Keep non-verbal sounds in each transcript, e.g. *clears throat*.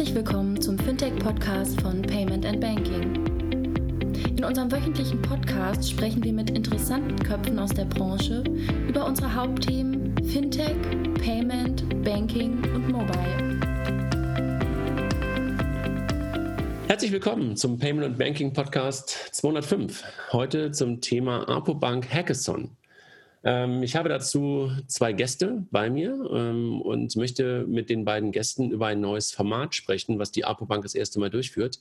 Herzlich willkommen zum Fintech-Podcast von Payment and Banking. In unserem wöchentlichen Podcast sprechen wir mit interessanten Köpfen aus der Branche über unsere Hauptthemen Fintech, Payment, Banking und Mobile. Herzlich willkommen zum Payment and Banking Podcast 205. Heute zum Thema Apobank Hackathon. Ähm, ich habe dazu zwei Gäste bei mir ähm, und möchte mit den beiden Gästen über ein neues Format sprechen, was die APO-Bank das erste Mal durchführt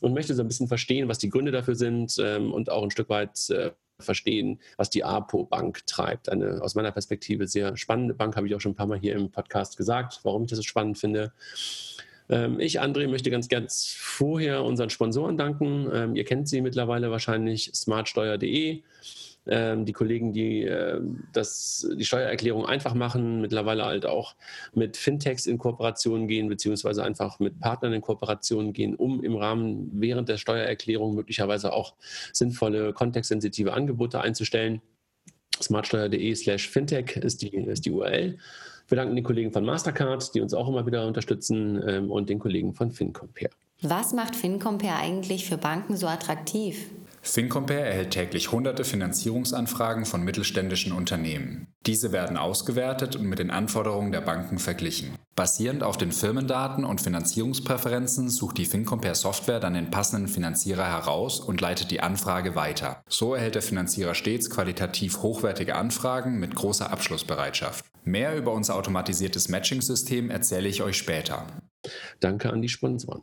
und möchte so ein bisschen verstehen, was die Gründe dafür sind ähm, und auch ein Stück weit äh, verstehen, was die APO-Bank treibt. Eine aus meiner Perspektive sehr spannende Bank, habe ich auch schon ein paar Mal hier im Podcast gesagt, warum ich das so spannend finde. Ich, André, möchte ganz ganz vorher unseren Sponsoren danken. Ihr kennt sie mittlerweile wahrscheinlich, smartsteuer.de die Kollegen, die äh, das, die Steuererklärung einfach machen, mittlerweile halt auch mit Fintechs in Kooperation gehen, beziehungsweise einfach mit Partnern in Kooperation gehen, um im Rahmen während der Steuererklärung möglicherweise auch sinnvolle, kontextsensitive Angebote einzustellen. smartsteuer.de slash fintech ist die, ist die URL. Wir danken den Kollegen von Mastercard, die uns auch immer wieder unterstützen, ähm, und den Kollegen von FinCompare. Was macht FinCompare eigentlich für Banken so attraktiv? FinCompare erhält täglich hunderte Finanzierungsanfragen von mittelständischen Unternehmen. Diese werden ausgewertet und mit den Anforderungen der Banken verglichen. Basierend auf den Firmendaten und Finanzierungspräferenzen sucht die FinCompare Software dann den passenden Finanzierer heraus und leitet die Anfrage weiter. So erhält der Finanzierer stets qualitativ hochwertige Anfragen mit großer Abschlussbereitschaft. Mehr über unser automatisiertes Matching-System erzähle ich euch später. Danke an die Sponsoren.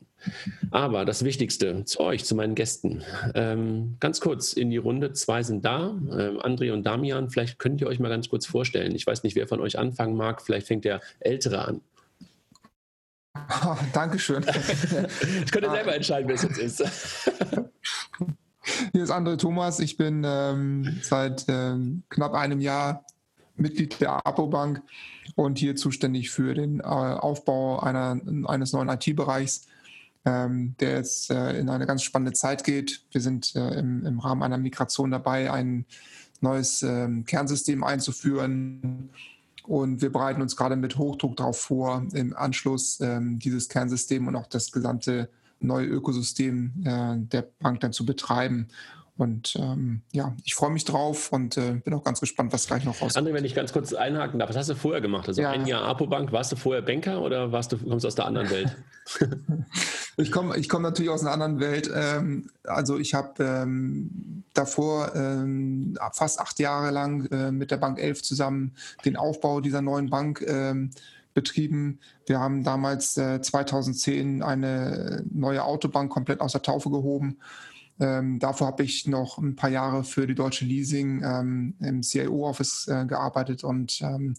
Aber das Wichtigste zu euch, zu meinen Gästen. Ähm, ganz kurz in die Runde. Zwei sind da, ähm, André und Damian. Vielleicht könnt ihr euch mal ganz kurz vorstellen. Ich weiß nicht, wer von euch anfangen mag. Vielleicht fängt der Ältere an. Oh, *laughs* Dankeschön. ich könnte selber entscheiden, wer es jetzt ist. Hier ist André Thomas. Ich bin ähm, seit ähm, knapp einem Jahr Mitglied der APO-Bank und hier zuständig für den äh, Aufbau einer, eines neuen IT-Bereichs, ähm, der jetzt äh, in eine ganz spannende Zeit geht. Wir sind äh, im, im, Rahmen einer Migration dabei, ein neues ähm, Kernsystem einzuführen. Und wir bereiten uns gerade mit Hochdruck darauf vor, im Anschluss ähm, dieses Kernsystem und auch das gesamte neue Ökosystem äh, der Bank dann zu betreiben. Und ähm, ja, ich freue mich drauf und äh, bin auch ganz gespannt, was gleich noch rauskommt. André, wenn ich ganz kurz einhaken darf, was hast du vorher gemacht? Also ja. ein Jahr Apobank, warst du vorher Banker oder warst du, kommst du aus der anderen Welt? *laughs* ich komme ich komm natürlich aus einer anderen Welt. Ähm, also ich habe ähm, davor ähm, fast acht Jahre lang äh, mit der Bank 11 zusammen den Aufbau dieser neuen Bank ähm, betrieben. Wir haben damals äh, 2010 eine neue Autobank komplett aus der Taufe gehoben ähm, davor habe ich noch ein paar Jahre für die Deutsche Leasing ähm, im CIO-Office äh, gearbeitet und ähm,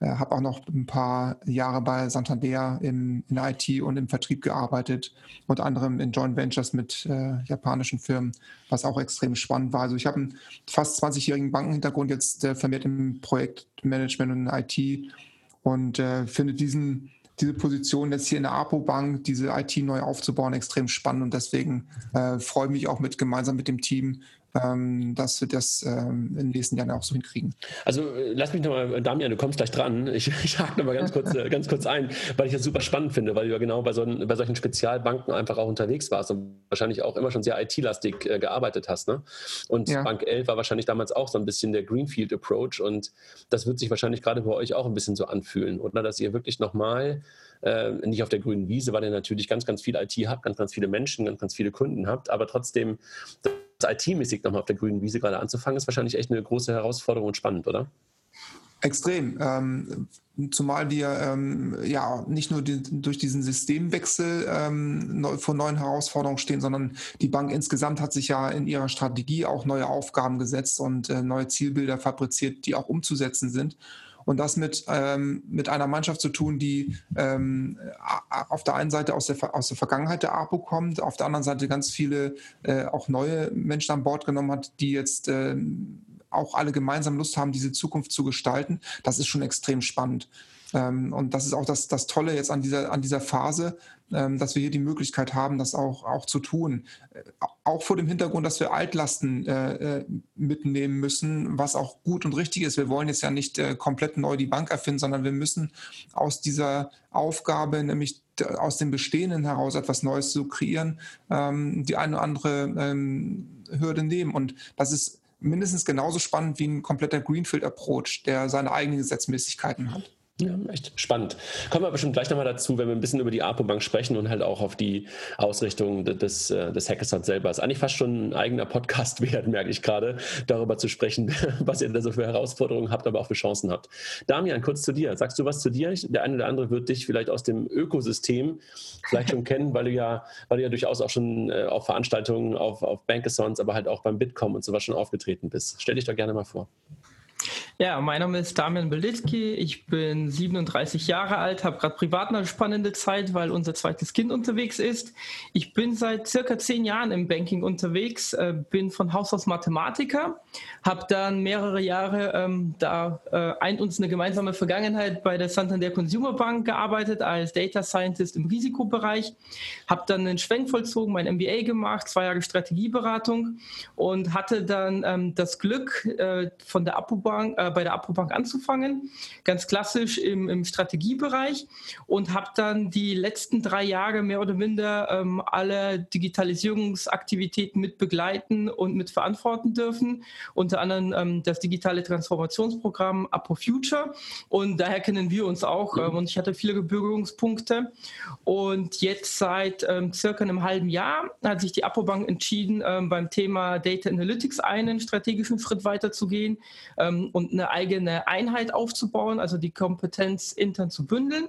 äh, habe auch noch ein paar Jahre bei Santander im, in IT und im Vertrieb gearbeitet, unter anderem in Joint Ventures mit äh, japanischen Firmen, was auch extrem spannend war. Also ich habe einen fast 20-jährigen Bankenhintergrund, jetzt äh, vermehrt im Projektmanagement und in IT und äh, finde diesen diese Position jetzt hier in der APO-Bank, diese IT neu aufzubauen, extrem spannend und deswegen äh, freue ich mich auch mit gemeinsam mit dem Team dass wir das ähm, in den nächsten Jahren auch so hinkriegen. Also äh, lass mich nochmal, Damian, du kommst gleich dran. Ich, *laughs* ich hake nochmal ganz kurz, äh, ganz kurz ein, weil ich das super spannend finde, weil du ja genau bei, so, bei solchen Spezialbanken einfach auch unterwegs warst und wahrscheinlich auch immer schon sehr IT-lastig äh, gearbeitet hast. Ne? Und ja. Bank 11 war wahrscheinlich damals auch so ein bisschen der Greenfield-Approach und das wird sich wahrscheinlich gerade bei euch auch ein bisschen so anfühlen, oder? Dass ihr wirklich nochmal äh, nicht auf der grünen Wiese, weil ihr natürlich ganz, ganz viel IT habt, ganz, ganz viele Menschen, ganz, ganz viele Kunden habt, aber trotzdem IT-mäßig nochmal auf der grünen Wiese gerade anzufangen, ist wahrscheinlich echt eine große Herausforderung und spannend, oder? Extrem. Ähm, zumal wir ähm, ja nicht nur die, durch diesen Systemwechsel ähm, neu, vor neuen Herausforderungen stehen, sondern die Bank insgesamt hat sich ja in ihrer Strategie auch neue Aufgaben gesetzt und äh, neue Zielbilder fabriziert, die auch umzusetzen sind. Und das mit, ähm, mit einer Mannschaft zu tun, die ähm, auf der einen Seite aus der, aus der Vergangenheit der APO kommt, auf der anderen Seite ganz viele äh, auch neue Menschen an Bord genommen hat, die jetzt äh, auch alle gemeinsam Lust haben, diese Zukunft zu gestalten, das ist schon extrem spannend. Ähm, und das ist auch das, das Tolle jetzt an dieser, an dieser Phase, ähm, dass wir hier die Möglichkeit haben, das auch, auch zu tun. Äh, auch vor dem Hintergrund, dass wir Altlasten äh, äh, mitnehmen müssen, was auch gut und richtig ist. Wir wollen jetzt ja nicht äh, komplett neu die Bank erfinden, sondern wir müssen aus dieser Aufgabe, nämlich aus dem Bestehenden heraus etwas Neues zu kreieren, ähm, die eine oder andere ähm, Hürde nehmen. Und das ist mindestens genauso spannend wie ein kompletter Greenfield-Approach, der seine eigenen Gesetzmäßigkeiten hat. Ja, echt spannend. Kommen wir bestimmt gleich nochmal dazu, wenn wir ein bisschen über die APO-Bank sprechen und halt auch auf die Ausrichtung des, äh, des Hackathons selber. Ist eigentlich fast schon ein eigener Podcast *laughs* wert, merke ich gerade, darüber zu sprechen, *laughs* was ihr da so für Herausforderungen habt, aber auch für Chancen habt. Damian, kurz zu dir. Sagst du was zu dir? Der eine oder andere wird dich vielleicht aus dem Ökosystem vielleicht schon kennen, weil du ja, weil du ja durchaus auch schon äh, auf Veranstaltungen, auf, auf Bankathons, aber halt auch beim Bitkom und sowas schon aufgetreten bist. Stell dich doch gerne mal vor. Ja, mein Name ist Damian Belitki. Ich bin 37 Jahre alt, habe gerade privat eine spannende Zeit, weil unser zweites Kind unterwegs ist. Ich bin seit circa zehn Jahren im Banking unterwegs, äh, bin von Haus aus Mathematiker, habe dann mehrere Jahre ähm, da äh, eint uns eine gemeinsame Vergangenheit bei der Santander Consumer Bank gearbeitet als Data Scientist im Risikobereich, habe dann einen Schwenk vollzogen, mein MBA gemacht, zwei Jahre Strategieberatung und hatte dann ähm, das Glück äh, von der Apobank, bei der Apobank anzufangen, ganz klassisch im, im Strategiebereich und habe dann die letzten drei Jahre mehr oder minder ähm, alle Digitalisierungsaktivitäten mit begleiten und mit verantworten dürfen, unter anderem ähm, das digitale Transformationsprogramm Apo Future. Und daher kennen wir uns auch ähm, und ich hatte viele Berührungspunkte. Und jetzt seit ähm, circa einem halben Jahr hat sich die Apobank entschieden, ähm, beim Thema Data Analytics einen strategischen Schritt weiterzugehen ähm, und eine eigene Einheit aufzubauen, also die Kompetenz intern zu bündeln.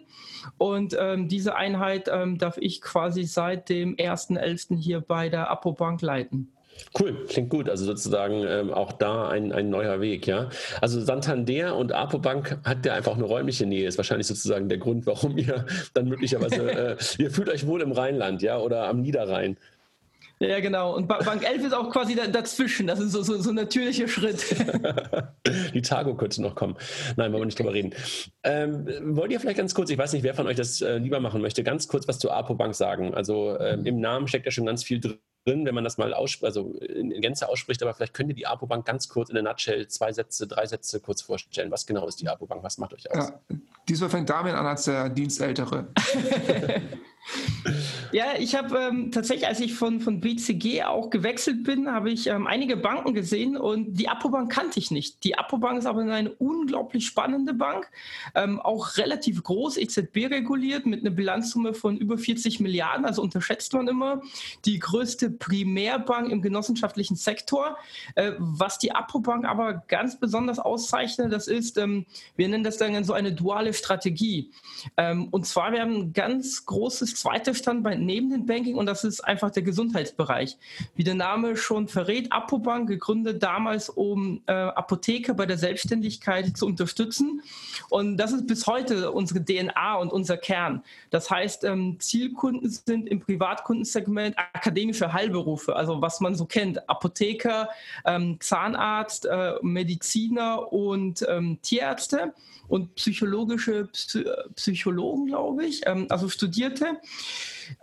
Und ähm, diese Einheit ähm, darf ich quasi seit dem 1.11. hier bei der Apobank leiten. Cool, klingt gut. Also sozusagen ähm, auch da ein, ein neuer Weg, ja. Also Santander und Apobank hat ja einfach eine räumliche Nähe. Ist wahrscheinlich sozusagen der Grund, warum ihr dann möglicherweise, *laughs* äh, ihr fühlt euch wohl im Rheinland, ja, oder am Niederrhein. Ja, genau. Und Bank 11 ist auch quasi dazwischen. Das ist so, so, so ein natürlicher Schritt. *laughs* Die Tago könnte noch kommen. Nein, wollen wir nicht drüber reden. Ähm, wollt ihr vielleicht ganz kurz, ich weiß nicht, wer von euch das äh, lieber machen möchte, ganz kurz was zur Apo Bank sagen? Also ähm, im Namen steckt ja schon ganz viel drin wenn man das mal also in, Gänze ausspricht, aber vielleicht könnt ihr die Apo Bank ganz kurz in der Nutshell zwei Sätze, drei Sätze kurz vorstellen. Was genau ist die Apo Bank? Was macht euch aus? Ja, diesmal fängt Damian an als der Dienstältere. *laughs* Ja, ich habe ähm, tatsächlich, als ich von, von BCG auch gewechselt bin, habe ich ähm, einige Banken gesehen und die Apobank kannte ich nicht. Die Apobank ist aber eine unglaublich spannende Bank, ähm, auch relativ groß, EZB reguliert, mit einer Bilanzsumme von über 40 Milliarden, also unterschätzt man immer. Die größte Primärbank im genossenschaftlichen Sektor. Äh, was die Apobank aber ganz besonders auszeichnet, das ist, ähm, wir nennen das dann so eine duale Strategie. Ähm, und zwar, wir haben ein ganz großes zweites Standbein neben dem Banking und das ist einfach der Gesundheitsbereich. Wie der Name schon verrät, Apobank gegründet damals, um äh, Apotheker bei der Selbstständigkeit zu unterstützen. Und das ist bis heute unsere DNA und unser Kern. Das heißt, ähm, Zielkunden sind im Privatkundensegment akademische Heilberufe, also was man so kennt, Apotheker, ähm, Zahnarzt, äh, Mediziner und ähm, Tierärzte und psychologische Psy Psychologen, glaube ich, ähm, also Studierte.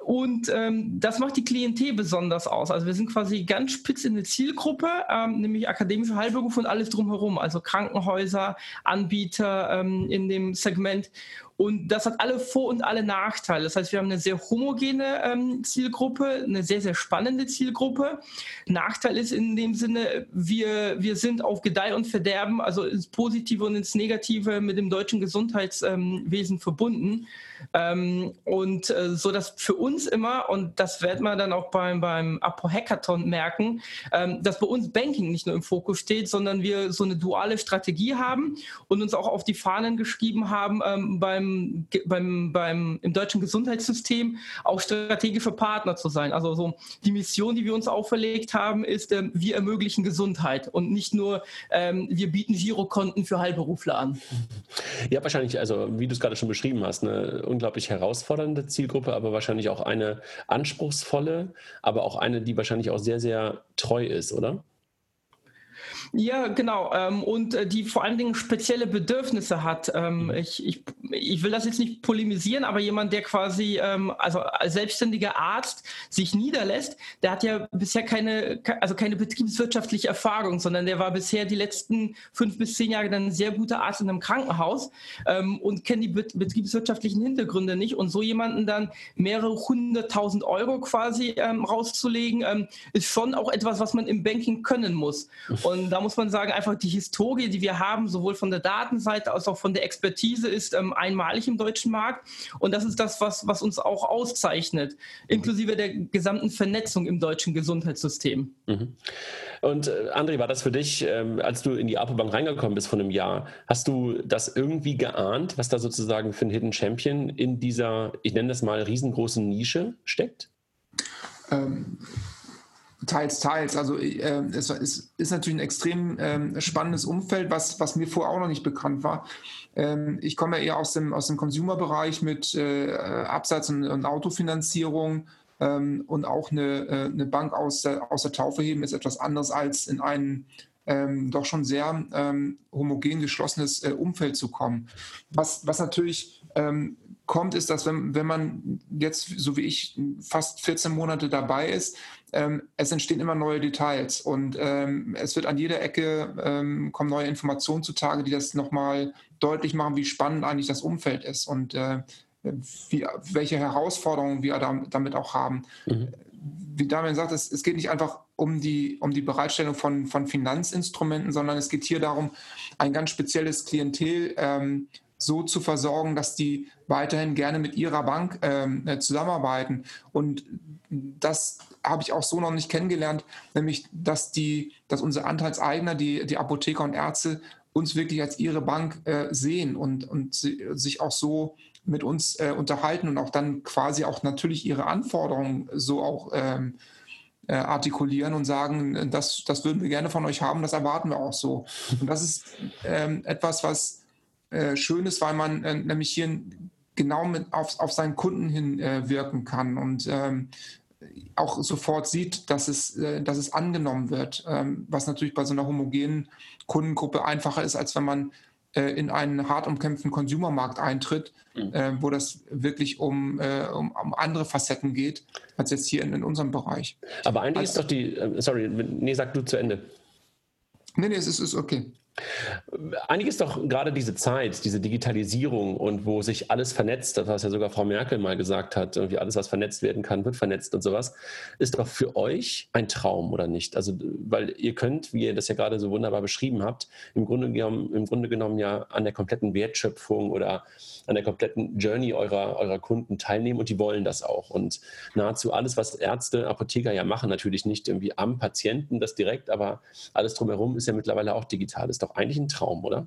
Und ähm, das macht die Klientel besonders aus. Also wir sind quasi ganz spitz in der Zielgruppe, ähm, nämlich akademische Heilberufe und alles drumherum, also Krankenhäuser, Anbieter ähm, in dem Segment. Und das hat alle Vor- und alle Nachteile. Das heißt, wir haben eine sehr homogene ähm, Zielgruppe, eine sehr, sehr spannende Zielgruppe. Nachteil ist in dem Sinne, wir, wir sind auf Gedeih und Verderben, also ins Positive und ins Negative mit dem deutschen Gesundheitswesen ähm, verbunden. Ähm, und äh, so dass für uns immer, und das wird man dann auch beim, beim Apo Hackathon merken, ähm, dass bei uns Banking nicht nur im Fokus steht, sondern wir so eine duale Strategie haben und uns auch auf die Fahnen geschrieben haben, ähm, beim, beim, beim, im deutschen Gesundheitssystem auch strategische Partner zu sein. Also so die Mission, die wir uns auferlegt haben, ist, ähm, wir ermöglichen Gesundheit und nicht nur, ähm, wir bieten Girokonten für Heilberufler an. Ja, wahrscheinlich, also wie du es gerade schon beschrieben hast, eine unglaublich herausfordernde Zielgruppe, aber wahrscheinlich auch eine anspruchsvolle, aber auch eine, die wahrscheinlich auch sehr, sehr treu ist, oder? Ja, genau. Ähm, und äh, die vor allen Dingen spezielle Bedürfnisse hat. Ähm, mhm. ich, ich, ich will das jetzt nicht polemisieren, aber jemand, der quasi, ähm, also als selbstständiger Arzt sich niederlässt, der hat ja bisher keine, also keine betriebswirtschaftliche Erfahrung, sondern der war bisher die letzten fünf bis zehn Jahre dann ein sehr guter Arzt in einem Krankenhaus und kennt die betriebswirtschaftlichen Hintergründe nicht. Und so jemanden dann mehrere hunderttausend Euro quasi rauszulegen, ist schon auch etwas, was man im Banking können muss. *laughs* Und da muss man sagen, einfach die Historie, die wir haben, sowohl von der Datenseite als auch von der Expertise, ist ähm, einmalig im deutschen Markt. Und das ist das, was, was uns auch auszeichnet, inklusive der gesamten Vernetzung im deutschen Gesundheitssystem. Mhm. Und äh, André, war das für dich, ähm, als du in die Apobank reingekommen bist vor einem Jahr, hast du das irgendwie geahnt, was da sozusagen für ein Hidden Champion in dieser, ich nenne das mal, riesengroßen Nische steckt? Ähm, Teils, teils. Also äh, es ist, ist, natürlich ein extrem äh, spannendes Umfeld, was, was mir vorher auch noch nicht bekannt war. Ähm, ich komme ja eher aus dem, aus dem Consumer-Bereich mit äh, Absatz- und, und Autofinanzierung ähm, und auch eine, äh, eine Bank aus der, aus der Taufe heben ist etwas anderes als in ein ähm, doch schon sehr ähm, homogen geschlossenes äh, Umfeld zu kommen. Was, was natürlich ähm, kommt, ist, dass wenn, wenn man jetzt, so wie ich, fast 14 Monate dabei ist, ähm, es entstehen immer neue Details und ähm, es wird an jeder Ecke ähm, kommen neue Informationen zutage, die das nochmal deutlich machen, wie spannend eigentlich das Umfeld ist und äh, wie, welche Herausforderungen wir damit auch haben. Mhm. Wie Damian sagt, es, es geht nicht einfach um die, um die Bereitstellung von, von Finanzinstrumenten, sondern es geht hier darum, ein ganz spezielles Klientel ähm, so zu versorgen, dass die weiterhin gerne mit ihrer Bank ähm, äh, zusammenarbeiten. Und das habe ich auch so noch nicht kennengelernt, nämlich dass die, dass unsere Anteilseigner, die, die Apotheker und Ärzte, uns wirklich als ihre Bank äh, sehen und, und sich auch so mit uns äh, unterhalten und auch dann quasi auch natürlich ihre Anforderungen so auch ähm, äh, artikulieren und sagen, das, das würden wir gerne von euch haben, das erwarten wir auch so. Und das ist ähm, etwas, was äh, schön ist, weil man äh, nämlich hier genau mit auf, auf seinen Kunden hin äh, wirken kann und ähm, auch sofort sieht, dass es, äh, dass es angenommen wird, ähm, was natürlich bei so einer homogenen Kundengruppe einfacher ist, als wenn man äh, in einen hart umkämpften Consumermarkt eintritt, mhm. wo das wirklich um, um, um, andere Facetten geht, als jetzt hier in, in unserem Bereich. Aber eigentlich also, ist doch die, sorry, nee, sag du zu Ende. Nee, nee, es ist, ist okay. Ist doch gerade diese Zeit, diese Digitalisierung und wo sich alles vernetzt, das was ja sogar Frau Merkel mal gesagt hat, irgendwie alles, was vernetzt werden kann, wird vernetzt und sowas, ist doch für euch ein Traum oder nicht? Also, weil ihr könnt, wie ihr das ja gerade so wunderbar beschrieben habt, im Grunde genommen, im Grunde genommen ja an der kompletten Wertschöpfung oder an der kompletten Journey eurer, eurer Kunden teilnehmen und die wollen das auch. Und nahezu alles, was Ärzte, Apotheker ja machen, natürlich nicht irgendwie am Patienten das direkt, aber alles drumherum ist ja mittlerweile auch digital. Ist doch eigentlich ein Traum, oder?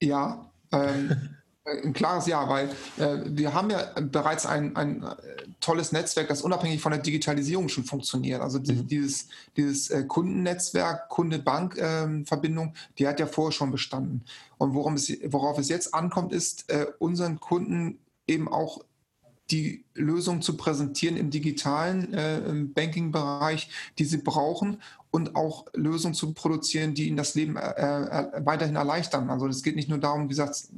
Ja, ähm, *laughs* ein klares Ja, weil äh, wir haben ja bereits ein, ein äh, tolles Netzwerk, das unabhängig von der Digitalisierung schon funktioniert. Also die, mhm. dieses, dieses äh, Kundennetzwerk, Kunde-Bank-Verbindung, ähm, die hat ja vorher schon bestanden. Und worum es, worauf es jetzt ankommt, ist, äh, unseren Kunden eben auch die Lösung zu präsentieren im digitalen äh, Banking-Bereich, die sie brauchen und auch Lösungen zu produzieren, die ihnen das Leben äh, äh, weiterhin erleichtern. Also es geht nicht nur darum, wie gesagt,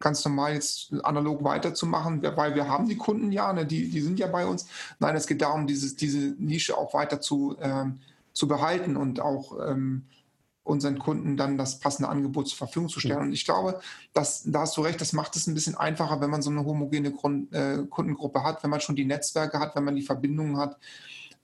ganz normal jetzt analog weiterzumachen, weil wir haben die Kunden ja, ne, die, die sind ja bei uns. Nein, es geht darum, dieses, diese Nische auch weiter zu, ähm, zu behalten und auch ähm, unseren Kunden dann das passende Angebot zur Verfügung zu stellen. Mhm. Und ich glaube, dass, da hast du recht, das macht es ein bisschen einfacher, wenn man so eine homogene Grund, äh, Kundengruppe hat, wenn man schon die Netzwerke hat, wenn man die Verbindungen hat.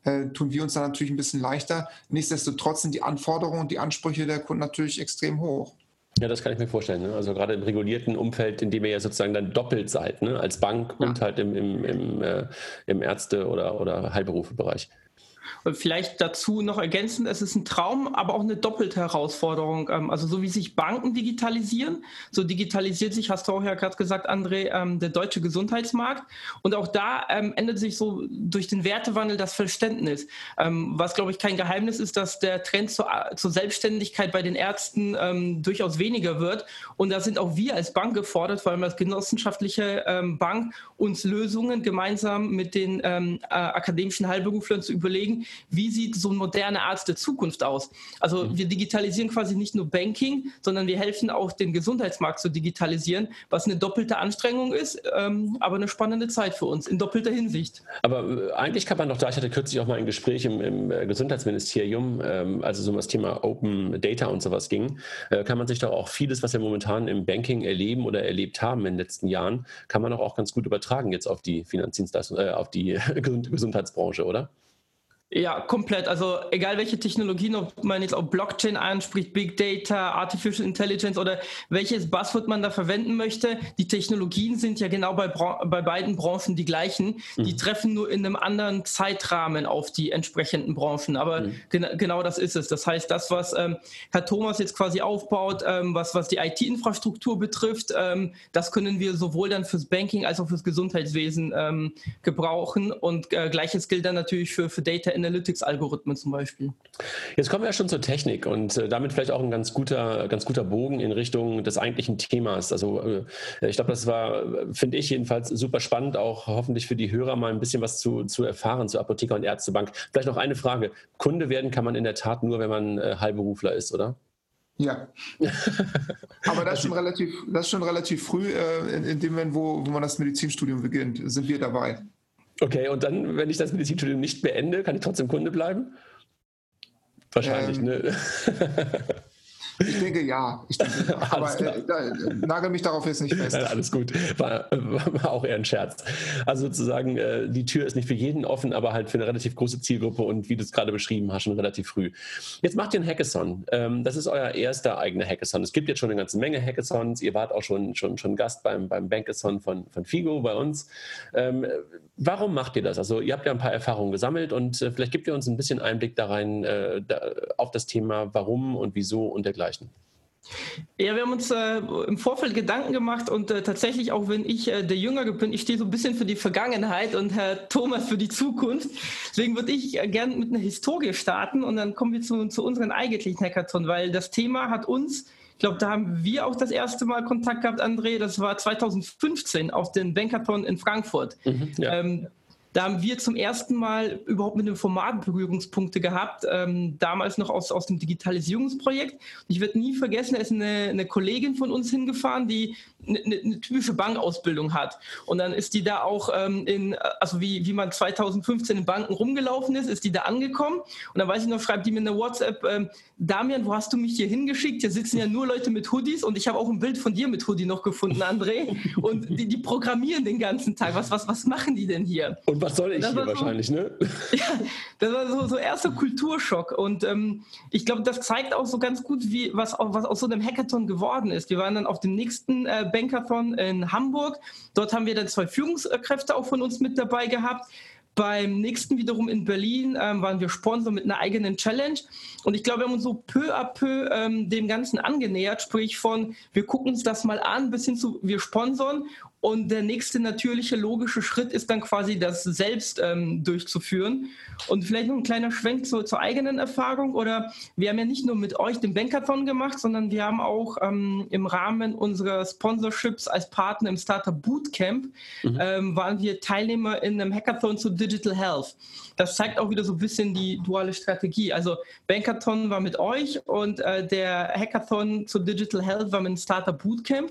Äh, tun wir uns da natürlich ein bisschen leichter. Nichtsdestotrotz sind die Anforderungen und die Ansprüche der Kunden natürlich extrem hoch. Ja, das kann ich mir vorstellen. Ne? Also gerade im regulierten Umfeld, in dem ihr ja sozusagen dann doppelt seid, ne? als Bank ja. und halt im, im, im, äh, im Ärzte- oder, oder Heilberufebereich. Und vielleicht dazu noch ergänzen, es ist ein Traum, aber auch eine doppelte Herausforderung. Ähm, also so wie sich Banken digitalisieren, so digitalisiert sich, hast du auch ja gerade gesagt, André, ähm, der deutsche Gesundheitsmarkt. Und auch da ähm, ändert sich so durch den Wertewandel das Verständnis. Was, glaube ich, kein Geheimnis ist, dass der Trend zur, Selbstständigkeit bei den Ärzten durchaus weniger wird. Und da sind auch wir als Bank gefordert, vor allem als genossenschaftliche Bank, uns Lösungen gemeinsam mit den äh, akademischen Heilberuflern zu überlegen, überlegen, wie sieht so ein moderner Arzt der Zukunft aus? Also mhm. wir digitalisieren quasi nicht nur Banking, sondern wir helfen auch den Gesundheitsmarkt zu digitalisieren, was eine doppelte Anstrengung ist, ähm, aber eine spannende Zeit für uns in doppelter Hinsicht. Aber äh, eigentlich kann man doch da, ich hatte kürzlich auch mal ein Gespräch im, im äh, Gesundheitsministerium, ähm, also so um das Thema Open Data und sowas ging, äh, kann man sich doch auch vieles, was wir momentan im Banking erleben oder erlebt haben in den letzten Jahren, kann man doch auch ganz gut übertragen jetzt auf die Finanzdienstleistung, äh, auf die *laughs* Gesundheitsbranche, oder? Ja, komplett. Also egal welche Technologien, ob man jetzt auch Blockchain anspricht, Big Data, Artificial Intelligence oder welches Buzzword man da verwenden möchte, die Technologien sind ja genau bei, bei beiden Branchen die gleichen. Mhm. Die treffen nur in einem anderen Zeitrahmen auf die entsprechenden Branchen. Aber mhm. gen genau das ist es. Das heißt, das, was ähm, Herr Thomas jetzt quasi aufbaut, ähm, was, was die IT-Infrastruktur betrifft, ähm, das können wir sowohl dann fürs Banking als auch fürs Gesundheitswesen ähm, gebrauchen. Und äh, gleiches gilt dann natürlich für, für Data Analytics-Algorithmen zum Beispiel. Jetzt kommen wir ja schon zur Technik und äh, damit vielleicht auch ein ganz guter, ganz guter Bogen in Richtung des eigentlichen Themas. Also äh, ich glaube, das war, finde ich jedenfalls super spannend, auch hoffentlich für die Hörer mal ein bisschen was zu, zu erfahren zur Apotheker und Ärztebank. Vielleicht noch eine Frage. Kunde werden kann man in der Tat nur, wenn man äh, Heilberufler ist, oder? Ja. *laughs* Aber das ist schon relativ, das ist schon relativ früh, äh, in, in, dem Moment, wo, wo man das Medizinstudium beginnt, sind wir dabei. Okay, und dann, wenn ich das Medizinstudium nicht beende, kann ich trotzdem Kunde bleiben? Wahrscheinlich, ähm, ne? *laughs* Ich denke ja. Ich denke, ja. *laughs* aber äh, äh, nagel mich darauf jetzt nicht fest. *laughs* alles gut. War, war, auch eher ein Scherz. Also sozusagen, äh, die Tür ist nicht für jeden offen, aber halt für eine relativ große Zielgruppe und wie du es gerade beschrieben hast, schon relativ früh. Jetzt macht ihr ein Hackathon. Ähm, das ist euer erster eigener Hackathon. Es gibt jetzt schon eine ganze Menge Hackathons. Ihr wart auch schon, schon, schon Gast beim, beim Bankathon von, von Figo bei uns. Ähm, warum macht ihr das? Also ihr habt ja ein paar Erfahrungen gesammelt und äh, vielleicht gebt ihr uns ein bisschen Einblick da rein äh, da, auf das Thema Warum und Wieso und dergleichen? Ja, wir haben uns äh, im Vorfeld Gedanken gemacht und äh, tatsächlich, auch wenn ich äh, der Jüngere bin, ich stehe so ein bisschen für die Vergangenheit und Herr Thomas für die Zukunft. Deswegen würde ich äh, gerne mit einer Historie starten und dann kommen wir zu, zu unseren eigentlichen Hackathon, weil das Thema hat uns, ich glaube, da haben wir auch das erste Mal Kontakt gehabt, André, das war 2015 auf den Bankathon in Frankfurt. Mhm, ja. ähm, da haben wir zum ersten Mal überhaupt mit dem Format Berührungspunkte gehabt, ähm, damals noch aus, aus dem Digitalisierungsprojekt. Ich werde nie vergessen, da ist eine, eine Kollegin von uns hingefahren, die eine, eine, typische Bankausbildung hat. Und dann ist die da auch ähm, in, also wie, wie man 2015 in Banken rumgelaufen ist, ist die da angekommen. Und dann weiß ich noch, schreibt die mir eine WhatsApp, ähm, Damian, wo hast du mich hier hingeschickt? Hier sitzen ja nur Leute mit Hoodies und ich habe auch ein Bild von dir mit Hoodie noch gefunden, André. Und die, die programmieren den ganzen Tag. Was, was, was machen die denn hier? Und was soll ich hier so, wahrscheinlich, ne? *laughs* Ja, das war so, so erster Kulturschock. Und ähm, ich glaube, das zeigt auch so ganz gut, wie, was, was aus so einem Hackathon geworden ist. Wir waren dann auf dem nächsten äh, Bankathon in Hamburg. Dort haben wir dann zwei Führungskräfte auch von uns mit dabei gehabt. Beim nächsten wiederum in Berlin ähm, waren wir Sponsor mit einer eigenen Challenge. Und ich glaube, wir haben uns so peu à peu ähm, dem Ganzen angenähert, sprich von, wir gucken uns das mal an, bis hin zu, wir sponsern und der nächste natürliche, logische Schritt ist dann quasi das selbst ähm, durchzuführen. Und vielleicht noch ein kleiner Schwenk zu, zur eigenen Erfahrung. Oder wir haben ja nicht nur mit euch den Bankathon gemacht, sondern wir haben auch ähm, im Rahmen unserer Sponsorships als Partner im Startup Bootcamp mhm. ähm, waren wir Teilnehmer in einem Hackathon zu Digital Health. Das zeigt auch wieder so ein bisschen die duale Strategie. Also Bankathon war mit euch und äh, der Hackathon zu Digital Health war mit dem Startup Bootcamp.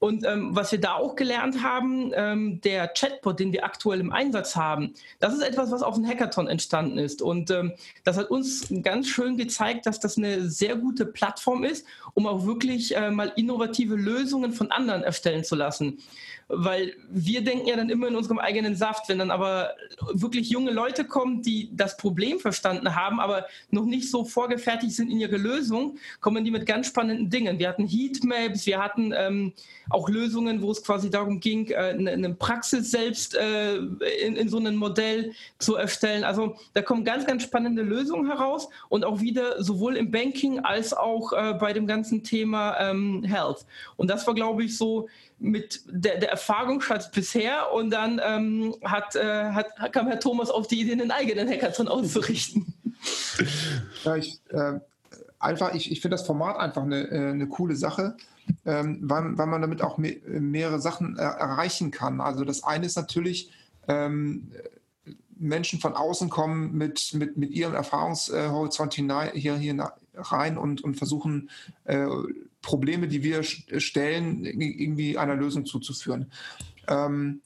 Und ähm, was wir da auch gelernt haben, ähm, der Chatbot, den wir aktuell im Einsatz haben, das ist etwas, was auf dem Hackathon entstanden ist. Und ähm, das hat uns ganz schön gezeigt, dass das eine sehr gute Plattform ist, um auch wirklich äh, mal innovative Lösungen von anderen erstellen zu lassen weil wir denken ja dann immer in unserem eigenen Saft, wenn dann aber wirklich junge Leute kommen, die das Problem verstanden haben, aber noch nicht so vorgefertigt sind in ihre Lösung, kommen die mit ganz spannenden Dingen. Wir hatten Heatmaps, wir hatten ähm, auch Lösungen, wo es quasi darum ging, äh, eine, eine, Praxis selbst äh, in, in so einem Modell zu erstellen. Also da kommen ganz, ganz spannende Lösungen heraus und auch wieder sowohl im Banking als auch äh, bei dem ganzen Thema ähm, Health. Und das war, glaube ich, so mit der, der Erfahrungsschatz bisher und dann ähm, hat, äh, hat, kam Herr Thomas auf die Idee, einen eigenen Hackathon auszurichten. Ja, ich, äh, einfach, ich, ich finde das Format einfach eine, äh, eine coole Sache, ähm, weil, weil man damit auch me mehrere Sachen er erreichen kann. Also das eine ist natürlich, ähm, Menschen von außen kommen mit, mit, mit ihrem Erfahrungshorizont hier, hier rein und, und versuchen, äh, Probleme, die wir stellen, irgendwie einer Lösung zuzuführen. Ähm,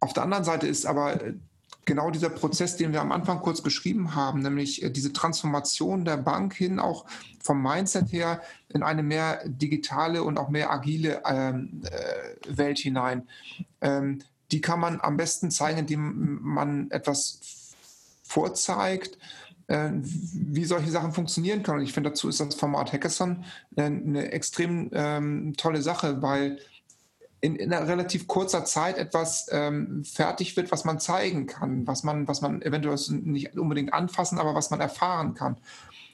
auf der anderen Seite ist aber genau dieser Prozess, den wir am Anfang kurz beschrieben haben, nämlich äh, diese Transformation der Bank hin auch vom Mindset her in eine mehr digitale und auch mehr agile ähm, äh, Welt hinein. Ähm, die kann man am besten zeigen, indem man etwas vorzeigt, äh, wie solche Sachen funktionieren können. Und ich finde, dazu ist das Format Hackathon eine, eine extrem ähm, tolle Sache, weil in, in einer relativ kurzer Zeit etwas ähm, fertig wird, was man zeigen kann, was man, was man eventuell nicht unbedingt anfassen, aber was man erfahren kann.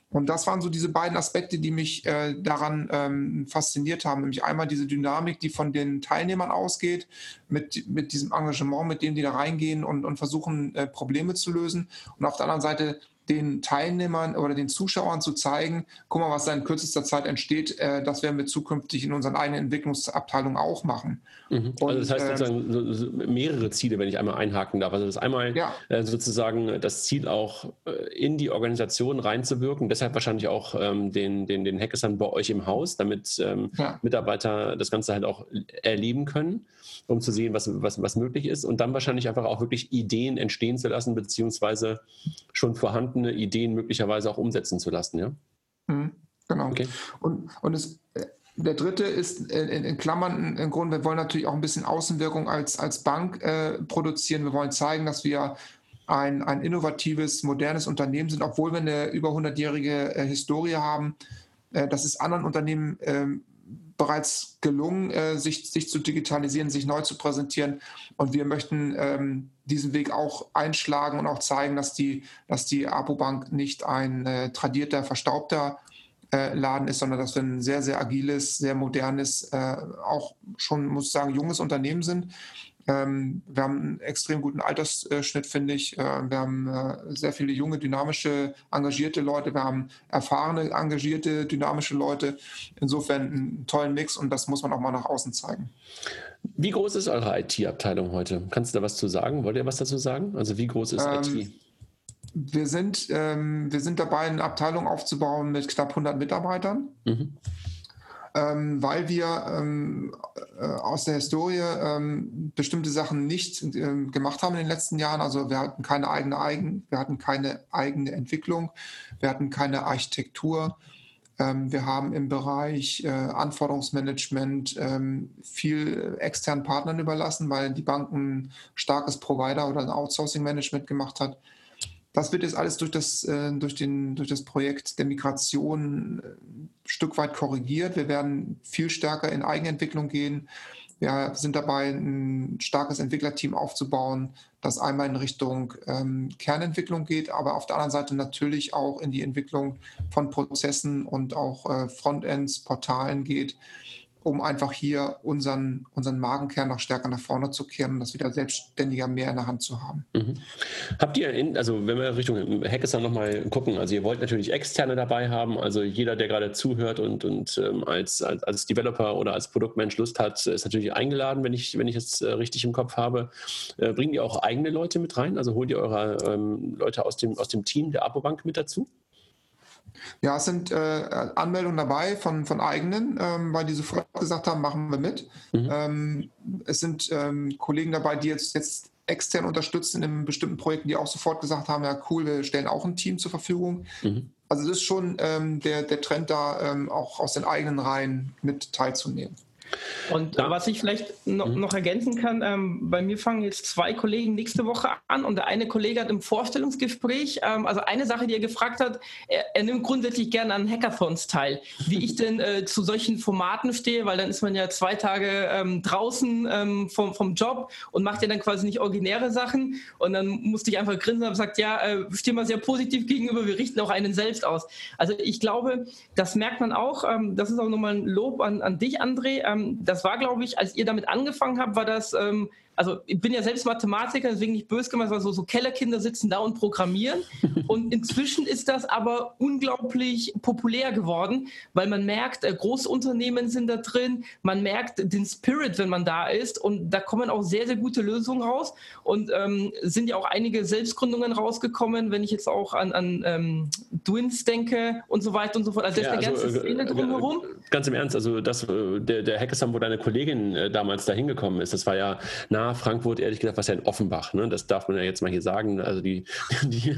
Und das waren so diese beiden Aspekte, die mich äh, daran ähm, fasziniert haben. Nämlich einmal diese Dynamik, die von den Teilnehmern ausgeht, mit, mit diesem Engagement, mit dem die da reingehen und, und versuchen, äh, Probleme zu lösen. Und auf der anderen Seite den Teilnehmern oder den Zuschauern zu zeigen, guck mal, was da in kürzester Zeit entsteht, äh, das werden wir zukünftig in unseren eigenen Entwicklungsabteilungen auch machen. Mhm. Und, also das heißt ähm, sozusagen mehrere Ziele, wenn ich einmal einhaken darf. Also das einmal ja. äh, sozusagen das Ziel auch äh, in die Organisation reinzuwirken, deshalb wahrscheinlich auch ähm, den, den, den Hackathon bei euch im Haus, damit ähm, ja. Mitarbeiter das Ganze halt auch erleben können, um zu sehen, was, was, was möglich ist und dann wahrscheinlich einfach auch wirklich Ideen entstehen zu lassen, beziehungsweise schon vorhanden vorhandene Ideen möglicherweise auch umsetzen zu lassen, ja? Mhm, genau. Okay. Und, und es, äh, der dritte ist in, in Klammern im Grunde, wir wollen natürlich auch ein bisschen Außenwirkung als, als Bank äh, produzieren. Wir wollen zeigen, dass wir ein, ein innovatives, modernes Unternehmen sind, obwohl wir eine über 100-jährige äh, Historie haben. Äh, das ist anderen Unternehmen ähm, bereits gelungen, äh, sich, sich zu digitalisieren, sich neu zu präsentieren. Und wir möchten ähm, diesen Weg auch einschlagen und auch zeigen, dass die, dass die Apobank nicht ein äh, tradierter, verstaubter äh, Laden ist, sondern dass wir ein sehr, sehr agiles, sehr modernes, äh, auch schon, muss ich sagen, junges Unternehmen sind ähm, wir haben einen extrem guten Altersschnitt, finde ich. Äh, wir haben äh, sehr viele junge, dynamische, engagierte Leute. Wir haben erfahrene, engagierte, dynamische Leute. Insofern einen tollen Mix und das muss man auch mal nach außen zeigen. Wie groß ist eure IT-Abteilung heute? Kannst du da was zu sagen? Wollt ihr was dazu sagen? Also wie groß ist ähm, IT? Wir sind, ähm, wir sind dabei, eine Abteilung aufzubauen mit knapp 100 Mitarbeitern. Mhm ähm, weil wir ähm, äh, aus der Historie ähm, bestimmte Sachen nicht äh, gemacht haben in den letzten Jahren. Also wir hatten keine eigene Eigen, wir hatten keine eigene Entwicklung, wir hatten keine Architektur. Ähm, wir haben im Bereich äh, Anforderungsmanagement ähm, viel externen Partnern überlassen, weil die Banken starkes Provider oder ein Outsourcing-Management gemacht hat. Das wird jetzt alles durch das, äh, durch, den, durch das Projekt der Migration ein äh, Stück weit korrigiert. Wir werden viel stärker in Eigenentwicklung gehen. Wir sind dabei, ein starkes Entwicklerteam aufzubauen, das einmal in Richtung ähm, Kernentwicklung geht, aber auf der anderen Seite natürlich auch in die Entwicklung von Prozessen und auch äh, Frontends, Portalen geht um einfach hier unseren, unseren Magenkern noch stärker nach vorne zu kehren und das wieder selbstständiger mehr in der Hand zu haben. Mhm. Habt ihr, in, also wenn wir Richtung Hackathon nochmal gucken, also ihr wollt natürlich Externe dabei haben, also jeder, der gerade zuhört und, und ähm, als, als, als, Developer oder als Produktmensch Lust hat, ist natürlich eingeladen, wenn ich, wenn ich es äh, richtig im Kopf habe. Äh, bringt ihr auch eigene Leute mit rein? Also holt ihr eure ähm, Leute aus dem, aus dem Team der Apobank mit dazu? Ja, es sind äh, Anmeldungen dabei von, von eigenen, ähm, weil die sofort gesagt haben, machen wir mit. Mhm. Ähm, es sind ähm, Kollegen dabei, die jetzt, jetzt extern unterstützen in bestimmten Projekten, die auch sofort gesagt haben, ja cool, wir stellen auch ein Team zur Verfügung. Mhm. Also es ist schon ähm, der, der Trend da, ähm, auch aus den eigenen Reihen mit teilzunehmen. Und ja. was ich vielleicht noch, mhm. noch ergänzen kann, ähm, bei mir fangen jetzt zwei Kollegen nächste Woche an und der eine Kollege hat im Vorstellungsgespräch, ähm, also eine Sache, die er gefragt hat, er, er nimmt grundsätzlich gerne an Hackathons teil, wie ich denn äh, zu solchen Formaten stehe, weil dann ist man ja zwei Tage ähm, draußen ähm, vom, vom Job und macht ja dann quasi nicht originäre Sachen und dann musste ich einfach grinsen und sagt, ja, äh, stehen wir sehr positiv gegenüber, wir richten auch einen selbst aus. Also ich glaube, das merkt man auch, ähm, das ist auch nochmal ein Lob an, an dich, André, ähm, das war, glaube ich, als ihr damit angefangen habt, war das ähm, also ich bin ja selbst Mathematiker, deswegen nicht böse gemacht, aber so, so Kellerkinder sitzen da und programmieren. *laughs* Und inzwischen ist das aber unglaublich populär geworden, weil man merkt, äh, Großunternehmen sind da drin, man merkt den Spirit, wenn man da ist und da kommen auch sehr, sehr gute Lösungen raus und ähm, sind ja auch einige Selbstgründungen rausgekommen, wenn ich jetzt auch an, an ähm, Twins denke und so weiter und so fort. Also, ja, ist eine also, ganze äh, Szene äh, drumherum. Ganz im Ernst, also das, der, der Hackathon, wo deine Kollegin damals da hingekommen ist, das war ja nah Frankfurt, ehrlich gesagt, was ja in Offenbach. Ne? Das darf man ja jetzt mal hier sagen. Also die, *laughs* die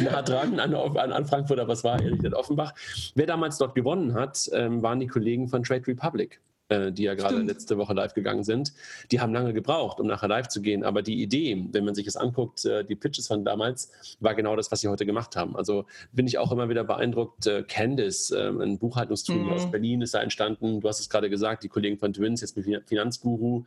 *laughs* nah dran an, an, an, Frankfurt, aber es war ehrlich gesagt Offenbach. Wer damals dort gewonnen hat, ähm, waren die Kollegen von Trade Republic. Äh, die ja gerade letzte Woche live gegangen sind, die haben lange gebraucht, um nachher live zu gehen. Aber die Idee, wenn man sich es anguckt, äh, die Pitches von damals, war genau das, was sie heute gemacht haben. Also bin ich auch immer wieder beeindruckt. Äh, Candice, ein Buchhaltungstool mhm. aus Berlin, ist da entstanden. Du hast es gerade gesagt, die Kollegen von Twins, jetzt mit Finanzguru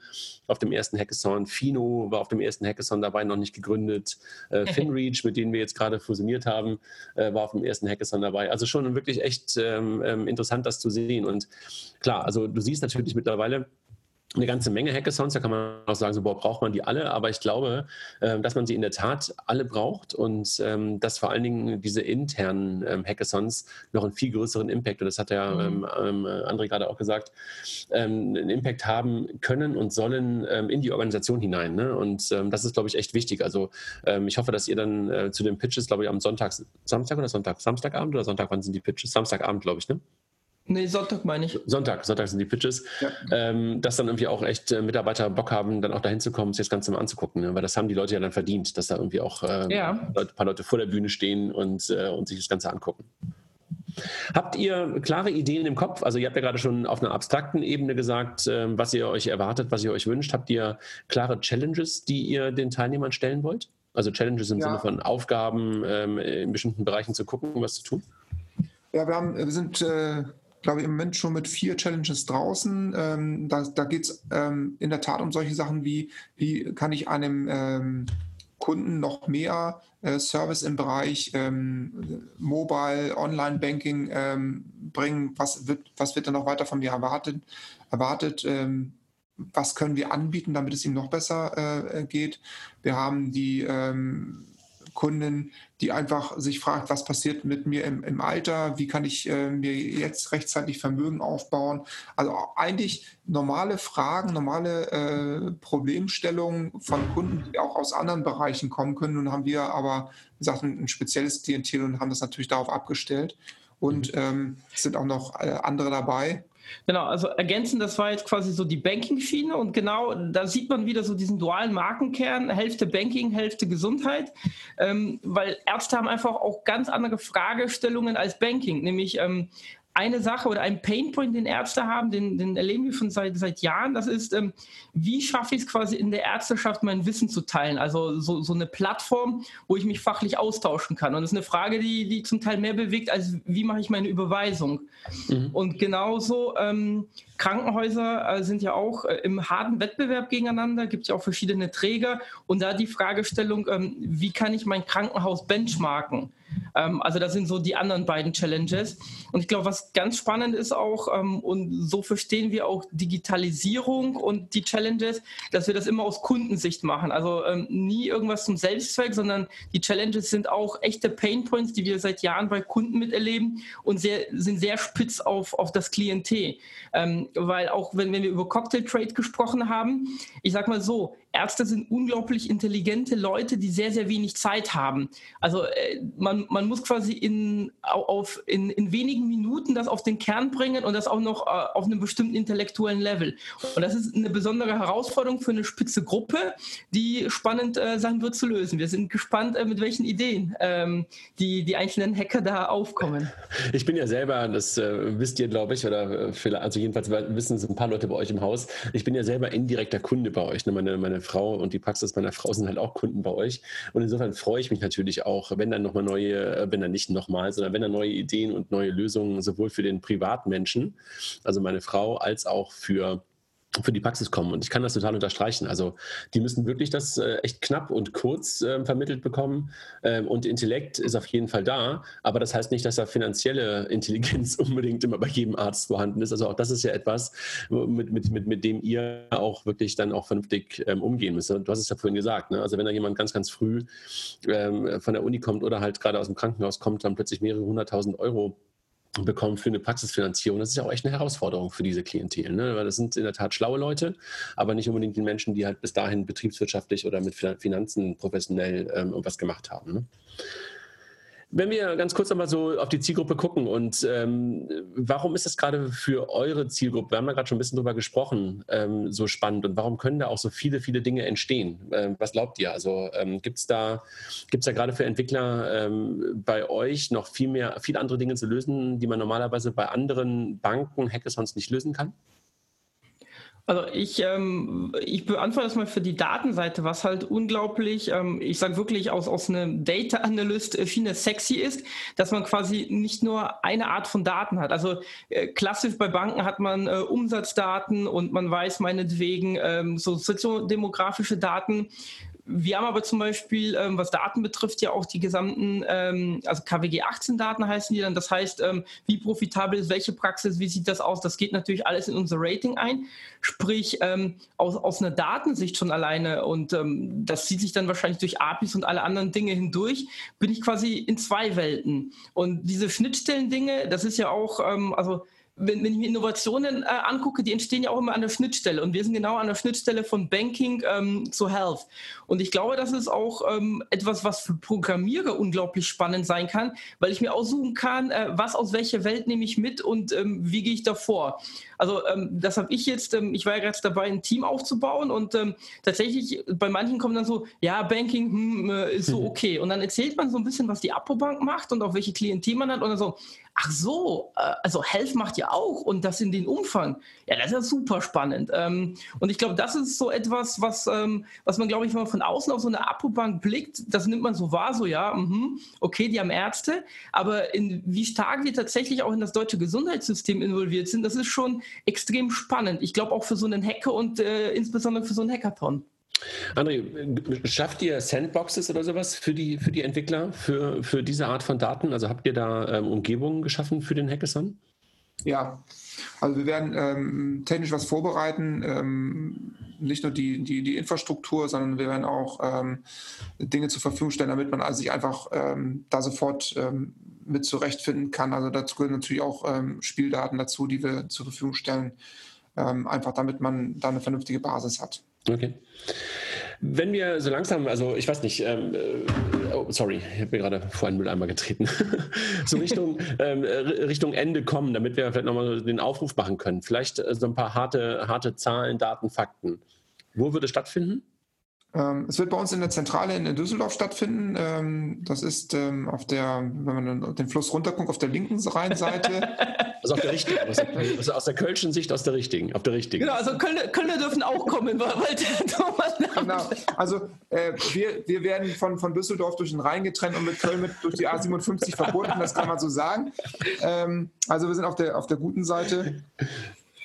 auf dem ersten Hackathon. Fino war auf dem ersten Hackathon dabei, noch nicht gegründet. *laughs* Finreach, mit denen wir jetzt gerade fusioniert haben, war auf dem ersten Hackathon dabei. Also schon wirklich echt ähm, ähm, interessant, das zu sehen. Und klar, also du siehst natürlich, natürlich mittlerweile eine ganze Menge Hackathons, da kann man auch sagen, so, boah, braucht man die alle, aber ich glaube, äh, dass man sie in der Tat alle braucht und ähm, dass vor allen Dingen diese internen ähm, Hackathons noch einen viel größeren Impact, und das hat ja mhm. ähm, André gerade auch gesagt, einen Impact haben können und sollen in die Organisation hinein. Ne? Und das ist, glaube ich, echt wichtig. Also ich hoffe, dass ihr dann äh, zu den Pitches, glaube ich, am Sonntag, Samstag oder Sonntag, Samstagabend oder Sonntag, wann sind die Pitches? Samstagabend, glaube ich, ne? Nee, Sonntag meine ich. Sonntag, Sonntag sind die Pitches. Ja. Ähm, dass dann irgendwie auch echt äh, Mitarbeiter Bock haben, dann auch dahin zu kommen, sich das Ganze mal anzugucken. Ne? Weil das haben die Leute ja dann verdient, dass da irgendwie auch ähm, ja. ein paar Leute vor der Bühne stehen und, äh, und sich das Ganze angucken. Habt ihr klare Ideen im Kopf? Also ihr habt ja gerade schon auf einer abstrakten Ebene gesagt, äh, was ihr euch erwartet, was ihr euch wünscht. Habt ihr klare Challenges, die ihr den Teilnehmern stellen wollt? Also Challenges im ja. Sinne von Aufgaben ähm, in bestimmten Bereichen zu gucken, was zu tun? Ja, wir, haben, wir sind äh, glaube ich, im Moment schon mit vier Challenges draußen. Ähm, da da geht es ähm, in der Tat um solche Sachen wie, wie kann ich einem ähm, Kunden noch mehr äh, Service im Bereich ähm, Mobile, Online-Banking ähm, bringen? Was wird, was wird dann noch weiter von mir erwartet? erwartet ähm, was können wir anbieten, damit es ihm noch besser äh, geht? Wir haben die Kundin, die einfach sich fragt, was passiert mit mir im, im Alter, wie kann ich äh, mir jetzt rechtzeitig Vermögen aufbauen. Also eigentlich normale Fragen, normale äh, Problemstellungen von Kunden, die auch aus anderen Bereichen kommen können. Nun haben wir aber, wie gesagt, ein, ein spezielles Klientel und haben das natürlich darauf abgestellt. Und mhm. ähm, es sind auch noch äh, andere dabei. Genau, also ergänzend, das war jetzt quasi so die Banking-Schiene und genau da sieht man wieder so diesen dualen Markenkern, Hälfte Banking, Hälfte Gesundheit, ähm, weil Ärzte haben einfach auch ganz andere Fragestellungen als Banking, nämlich ähm, eine Sache oder ein Painpoint, den Ärzte haben, den, den erleben wir schon seit, seit Jahren, das ist, ähm, wie schaffe ich es quasi in der Ärzteschaft, mein Wissen zu teilen? Also so, so eine Plattform, wo ich mich fachlich austauschen kann. Und das ist eine Frage, die, die zum Teil mehr bewegt, als wie mache ich meine Überweisung? Mhm. Und genauso ähm, Krankenhäuser äh, sind ja auch äh, im harten Wettbewerb gegeneinander, gibt es ja auch verschiedene Träger. Und da die Fragestellung, ähm, wie kann ich mein Krankenhaus benchmarken? Ähm, also das sind so die anderen beiden Challenges. Und ich glaube, was ganz spannend ist auch, ähm, und so verstehen wir auch Digitalisierung und die Challenges, dass wir das immer aus Kundensicht machen. Also ähm, nie irgendwas zum Selbstzweck, sondern die Challenges sind auch echte Painpoints, die wir seit Jahren bei Kunden miterleben und sehr, sind sehr spitz auf, auf das Klientel. Weil auch wenn, wenn wir über Cocktail Trade gesprochen haben, ich sag mal so, Ärzte sind unglaublich intelligente Leute, die sehr, sehr wenig Zeit haben. Also äh, man, man muss quasi in, auf, in, in wenigen Minuten das auf den Kern bringen und das auch noch äh, auf einem bestimmten intellektuellen Level. Und das ist eine besondere Herausforderung für eine spitze Gruppe, die spannend äh, sein wird zu lösen. Wir sind gespannt, äh, mit welchen Ideen ähm, die, die einzelnen Hacker da aufkommen. *laughs* Ich bin ja selber, das äh, wisst ihr, glaube ich, oder äh, also jedenfalls wissen es ein paar Leute bei euch im Haus, ich bin ja selber indirekter Kunde bei euch. Ne? Meine, meine Frau und die Praxis meiner Frau sind halt auch Kunden bei euch. Und insofern freue ich mich natürlich auch, wenn dann nochmal neue, äh, wenn dann nicht nochmal, sondern wenn dann neue Ideen und neue Lösungen sowohl für den Privatmenschen, also meine Frau, als auch für für die Praxis kommen. Und ich kann das total unterstreichen. Also die müssen wirklich das äh, echt knapp und kurz äh, vermittelt bekommen. Ähm, und Intellekt ist auf jeden Fall da. Aber das heißt nicht, dass da finanzielle Intelligenz *laughs* unbedingt immer bei jedem Arzt vorhanden ist. Also auch das ist ja etwas, mit, mit, mit, mit dem ihr auch wirklich dann auch vernünftig ähm, umgehen müsst. Du hast es ja vorhin gesagt. Ne? Also wenn da jemand ganz, ganz früh ähm, von der Uni kommt oder halt gerade aus dem Krankenhaus kommt, dann plötzlich mehrere hunderttausend Euro bekommen für eine Praxisfinanzierung. Das ist ja auch echt eine Herausforderung für diese Klientel, ne? weil das sind in der Tat schlaue Leute, aber nicht unbedingt die Menschen, die halt bis dahin betriebswirtschaftlich oder mit Finanzen professionell ähm, irgendwas gemacht haben. Ne? Wenn wir ganz kurz nochmal so auf die Zielgruppe gucken und ähm, warum ist das gerade für eure Zielgruppe, wir haben ja gerade schon ein bisschen drüber gesprochen, ähm, so spannend und warum können da auch so viele, viele Dinge entstehen? Ähm, was glaubt ihr? Also ähm, gibt es da, gibt's da gerade für Entwickler ähm, bei euch noch viel mehr, viele andere Dinge zu lösen, die man normalerweise bei anderen Banken, Hackathons nicht lösen kann? Also ich, ähm, ich beantworte das mal für die Datenseite, was halt unglaublich, ähm, ich sage wirklich aus, aus einem Data Analyst Schiene sexy ist, dass man quasi nicht nur eine Art von Daten hat. Also äh, klassisch bei Banken hat man äh, Umsatzdaten und man weiß meinetwegen ähm, so soziodemografische Daten wir haben aber zum Beispiel, ähm, was Daten betrifft, ja auch die gesamten, ähm, also KWG 18 Daten heißen die dann. Das heißt, ähm, wie profitabel ist welche Praxis, wie sieht das aus? Das geht natürlich alles in unser Rating ein. Sprich, ähm, aus, aus einer Datensicht schon alleine und ähm, das zieht sich dann wahrscheinlich durch APIs und alle anderen Dinge hindurch, bin ich quasi in zwei Welten. Und diese Schnittstellen-Dinge, das ist ja auch, ähm, also wenn, wenn, ich mir Innovationen äh, angucke, die entstehen ja auch immer an der Schnittstelle. Und wir sind genau an der Schnittstelle von Banking ähm, zu Health. Und ich glaube, das ist auch ähm, etwas, was für Programmierer unglaublich spannend sein kann, weil ich mir aussuchen kann, äh, was aus welcher Welt nehme ich mit und ähm, wie gehe ich davor. Also ähm, das habe ich jetzt, ähm, ich war ja gerade dabei, ein Team aufzubauen und ähm, tatsächlich bei manchen kommen dann so, ja, Banking hm, äh, ist so mhm. okay. Und dann erzählt man so ein bisschen, was die Apobank macht und auch welche Klientel man hat und dann so, ach so, äh, also Health macht ja auch und das in den Umfang. Ja, das ist ja super spannend. Ähm, und ich glaube, das ist so etwas, was, ähm, was man, glaube ich, wenn man von außen auf so eine Apobank blickt, das nimmt man so wahr, so ja, mh, okay, die haben Ärzte, aber in, wie stark wir tatsächlich auch in das deutsche Gesundheitssystem involviert sind, das ist schon extrem spannend. Ich glaube auch für so einen Hacker und äh, insbesondere für so einen Hackathon. André, schafft ihr Sandboxes oder sowas für die, für die Entwickler, für, für diese Art von Daten? Also habt ihr da ähm, Umgebungen geschaffen für den Hackathon? Ja, also wir werden ähm, technisch was vorbereiten, ähm, nicht nur die, die, die Infrastruktur, sondern wir werden auch ähm, Dinge zur Verfügung stellen, damit man also sich einfach ähm, da sofort ähm, mit zurechtfinden kann. Also dazu gehören natürlich auch ähm, Spieldaten dazu, die wir zur Verfügung stellen, einfach damit man da eine vernünftige Basis hat. Okay. Wenn wir so langsam, also ich weiß nicht, ähm, äh, oh, sorry, ich habe mir gerade vor einen Mülleimer getreten, *laughs* so Richtung, ähm, Richtung Ende kommen, damit wir vielleicht nochmal den Aufruf machen können. Vielleicht äh, so ein paar harte, harte Zahlen, Daten, Fakten. Wo würde es stattfinden? Ähm, es wird bei uns in der Zentrale in Düsseldorf stattfinden. Ähm, das ist ähm, auf der, wenn man den Fluss runterguckt, auf der linken Rheinseite. *laughs* Also auf der richtigen, also aus der Kölschen Sicht aus der richtigen, auf der richtigen. Genau, also Kölner, Kölner dürfen auch kommen, *laughs* weil der Thomas Genau, also äh, wir, wir werden von, von Düsseldorf durch den Rhein getrennt und mit Köln mit durch die A57 verbunden, das kann man so sagen. also wir sind auf der, auf der guten Seite.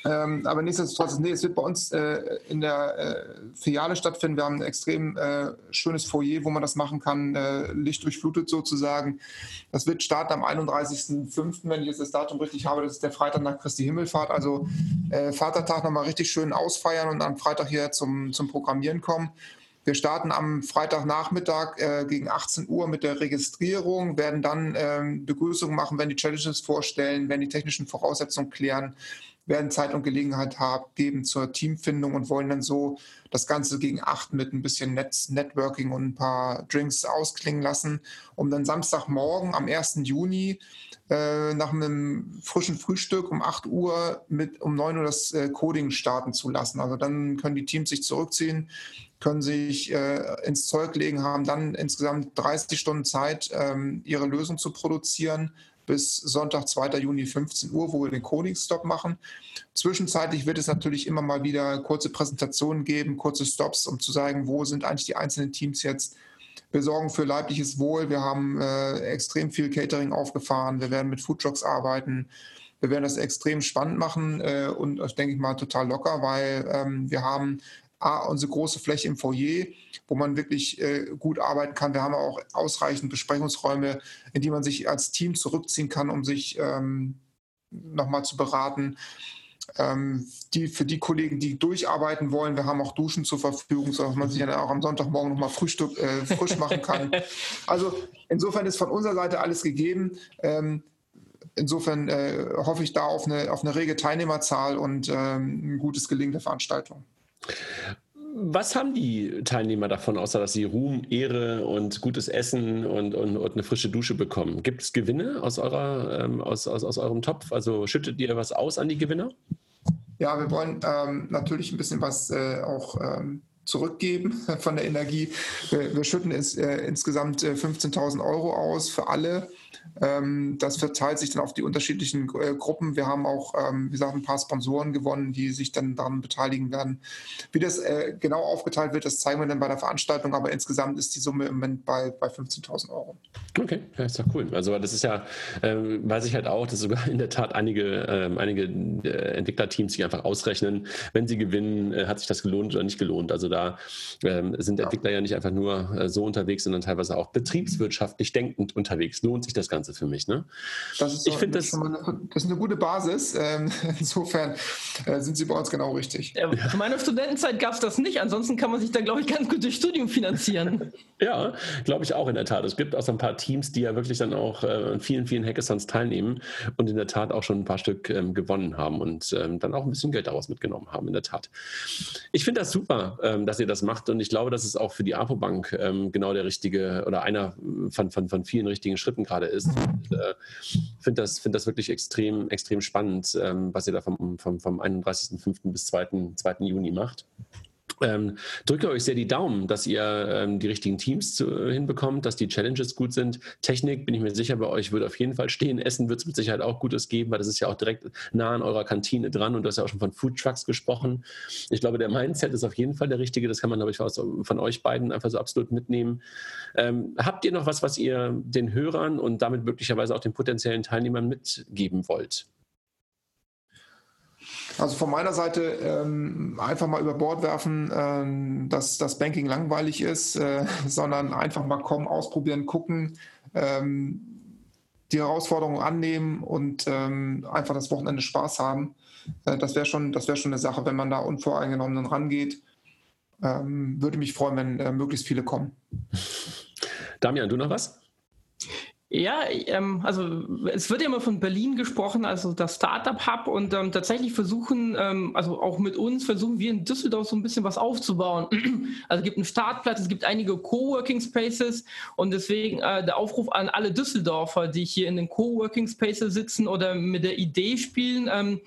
Ähm, aber nichtsdestotrotz, nee, es wird bei uns äh, in der äh, Filiale stattfinden. Wir haben ein extrem äh, schönes Foyer, wo man das machen kann, äh, lichtdurchflutet sozusagen. Das wird starten am 31.05., wenn ich jetzt das Datum richtig habe. Das ist der Freitag nach Christi Himmelfahrt. Also äh, Vatertag nochmal richtig schön ausfeiern und am Freitag hier zum, zum Programmieren kommen. Wir starten am Freitagnachmittag äh, gegen 18 Uhr mit der Registrierung, werden dann ähm, Begrüßungen machen, wenn die Challenges vorstellen, wenn die technischen Voraussetzungen klären werden Zeit und Gelegenheit haben, geben zur Teamfindung und wollen dann so das Ganze gegen acht mit ein bisschen Netz, Networking und ein paar Drinks ausklingen lassen, um dann Samstagmorgen am 1. Juni äh, nach einem frischen Frühstück um 8 Uhr mit um 9 Uhr das äh, Coding starten zu lassen. Also dann können die Teams sich zurückziehen, können sich äh, ins Zeug legen, haben dann insgesamt 30 Stunden Zeit, ähm, ihre Lösung zu produzieren, bis Sonntag, 2. Juni, 15 Uhr, wo wir den Coding-Stop machen. Zwischenzeitlich wird es natürlich immer mal wieder kurze Präsentationen geben, kurze Stops, um zu sagen, wo sind eigentlich die einzelnen Teams jetzt. Wir sorgen für leibliches Wohl. Wir haben äh, extrem viel Catering aufgefahren. Wir werden mit Foodtrucks arbeiten. Wir werden das extrem spannend machen äh, und, denke ich mal, total locker, weil ähm, wir haben A, unsere große Fläche im Foyer, wo man wirklich äh, gut arbeiten kann. Wir haben auch ausreichend Besprechungsräume, in die man sich als Team zurückziehen kann, um sich ähm, nochmal zu beraten. Ähm, die, für die Kollegen, die durcharbeiten wollen, wir haben auch Duschen zur Verfügung, sodass man sich dann auch am Sonntagmorgen nochmal Frühstück äh, frisch machen kann. *laughs* Also insofern ist von unserer Seite alles gegeben. Ähm, insofern äh, hoffe ich da auf eine, auf eine rege Teilnehmerzahl und ähm, ein gutes Gelingen der Veranstaltung. Was haben die Teilnehmer davon, außer dass sie Ruhm, Ehre und gutes Essen und, und, und eine frische Dusche bekommen? Gibt es Gewinne aus, eurer, ähm, aus, aus, aus eurem Topf? Also schüttet ihr was aus an die Gewinner? Ja, wir wollen ähm, natürlich ein bisschen was äh, auch ähm, zurückgeben *laughs* von der Energie. Wir, wir schütten ins, äh, insgesamt äh, 15.000 Euro aus für alle. Ähm, das verteilt sich dann auf die unterschiedlichen äh, Gruppen. Wir haben auch, ähm, wie gesagt, ein paar Sponsoren gewonnen, die sich dann daran beteiligen werden. Wie das äh, genau aufgeteilt wird, das zeigen wir dann bei der Veranstaltung, aber insgesamt ist die Summe im Moment bei, bei 15.000 Euro. Okay, ja, ist doch cool. Also das ist ja, äh, weiß ich halt auch, dass sogar in der Tat einige, ähm, einige äh, Entwicklerteams sich einfach ausrechnen, wenn sie gewinnen, hat sich das gelohnt oder nicht gelohnt. Also da ähm, sind Entwickler ja. ja nicht einfach nur so unterwegs, sondern teilweise auch betriebswirtschaftlich denkend unterwegs. Lohnt sich das Ganze für mich. Ne? Das ist, ich so, das, eine, das ist eine gute Basis. Ähm, *laughs* insofern äh, sind Sie bei uns genau richtig. Ja, zu meiner Studentenzeit gab es das nicht. Ansonsten kann man sich da, glaube ich, ganz gut durch Studium finanzieren. *laughs* ja, glaube ich auch in der Tat. Es gibt auch so ein paar Teams, die ja wirklich dann auch äh, an vielen, vielen Hackathons teilnehmen und in der Tat auch schon ein paar Stück ähm, gewonnen haben und ähm, dann auch ein bisschen Geld daraus mitgenommen haben, in der Tat. Ich finde das super, ähm, dass ihr das macht und ich glaube, dass es auch für die APO-Bank ähm, genau der richtige oder einer von, von, von vielen richtigen Schritten gerade ist. Ich äh, finde das, find das wirklich extrem, extrem spannend, ähm, was ihr da vom, vom, vom 31.05. bis 2. 2. Juni macht. Ähm, drücke euch sehr die Daumen, dass ihr ähm, die richtigen Teams zu, hinbekommt, dass die Challenges gut sind. Technik, bin ich mir sicher, bei euch wird auf jeden Fall stehen. Essen wird es mit Sicherheit auch Gutes geben, weil das ist ja auch direkt nah an eurer Kantine dran und du hast ja auch schon von Food Trucks gesprochen. Ich glaube, der Mindset ist auf jeden Fall der richtige. Das kann man, glaube ich, von euch beiden einfach so absolut mitnehmen. Ähm, habt ihr noch was, was ihr den Hörern und damit möglicherweise auch den potenziellen Teilnehmern mitgeben wollt? Also von meiner Seite ähm, einfach mal über Bord werfen, ähm, dass das Banking langweilig ist, äh, *laughs* sondern einfach mal kommen, ausprobieren, gucken, ähm, die Herausforderungen annehmen und ähm, einfach das Wochenende Spaß haben. Äh, das wäre schon, wär schon eine Sache, wenn man da unvoreingenommen rangeht. Ähm, würde mich freuen, wenn äh, möglichst viele kommen. Damian, du noch was? Ja, ähm, also es wird ja immer von Berlin gesprochen, also das Startup Hub und ähm, tatsächlich versuchen, ähm, also auch mit uns versuchen wir in Düsseldorf so ein bisschen was aufzubauen. *clears throat* Also es gibt einen Startplatz, es gibt einige Coworking Spaces und deswegen äh, der Aufruf an alle Düsseldorfer, die hier in den Coworking Spaces sitzen oder mit der Idee spielen.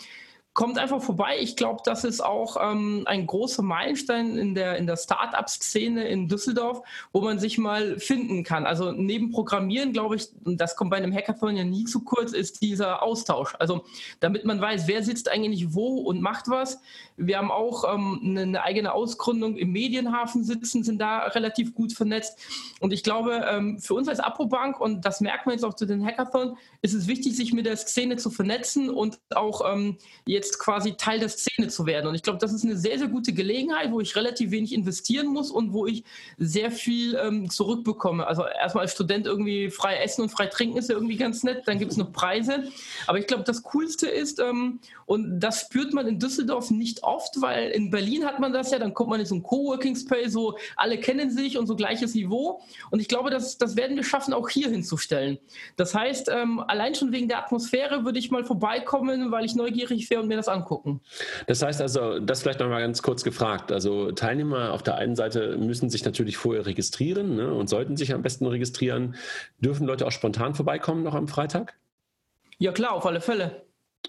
Ähm, kommt einfach vorbei. Ich glaube, das ist auch ähm, ein großer Meilenstein in der, in der Start-up-Szene in Düsseldorf, wo man sich mal finden kann. Also neben Programmieren, glaube ich, und das kommt bei einem Hackathon ja nie zu kurz, ist dieser Austausch. Also damit man weiß, wer sitzt eigentlich wo und macht was. Wir haben auch ähm, eine, eine, eigene Ausgründung im Medienhafen sitzen, sind da relativ gut vernetzt. Und ich glaube, ähm, für uns als Apobank, und das merkt man jetzt auch zu den Hackathon, ist es wichtig, sich mit der Szene zu vernetzen und auch ähm, jetzt jetzt quasi Teil der Szene zu werden. Und ich glaube, das ist eine sehr, sehr gute Gelegenheit, wo ich relativ wenig investieren muss und wo ich sehr viel ähm, zurückbekomme. Also erstmal als Student irgendwie frei essen und frei trinken ist ja irgendwie ganz nett. Dann gibt es noch Preise. Aber ich glaube, das Coolste ist, ähm, und das spürt man in Düsseldorf nicht oft, weil in Berlin hat man das ja, dann kommt man in so ein Coworking Space, so alle kennen sich und so gleiches Niveau. Und ich glaube, das, das werden wir schaffen, auch hier hinzustellen. Das heißt, ähm, allein schon wegen der Atmosphäre würde ich mal vorbeikommen, weil ich neugierig wäre und mir das angucken. Das heißt also, das vielleicht nochmal ganz kurz gefragt. Also Teilnehmer auf der einen Seite müssen sich natürlich vorher registrieren ne, und sollten sich am besten registrieren. Dürfen Leute auch spontan vorbeikommen noch am Freitag? Ja klar, auf alle Fälle.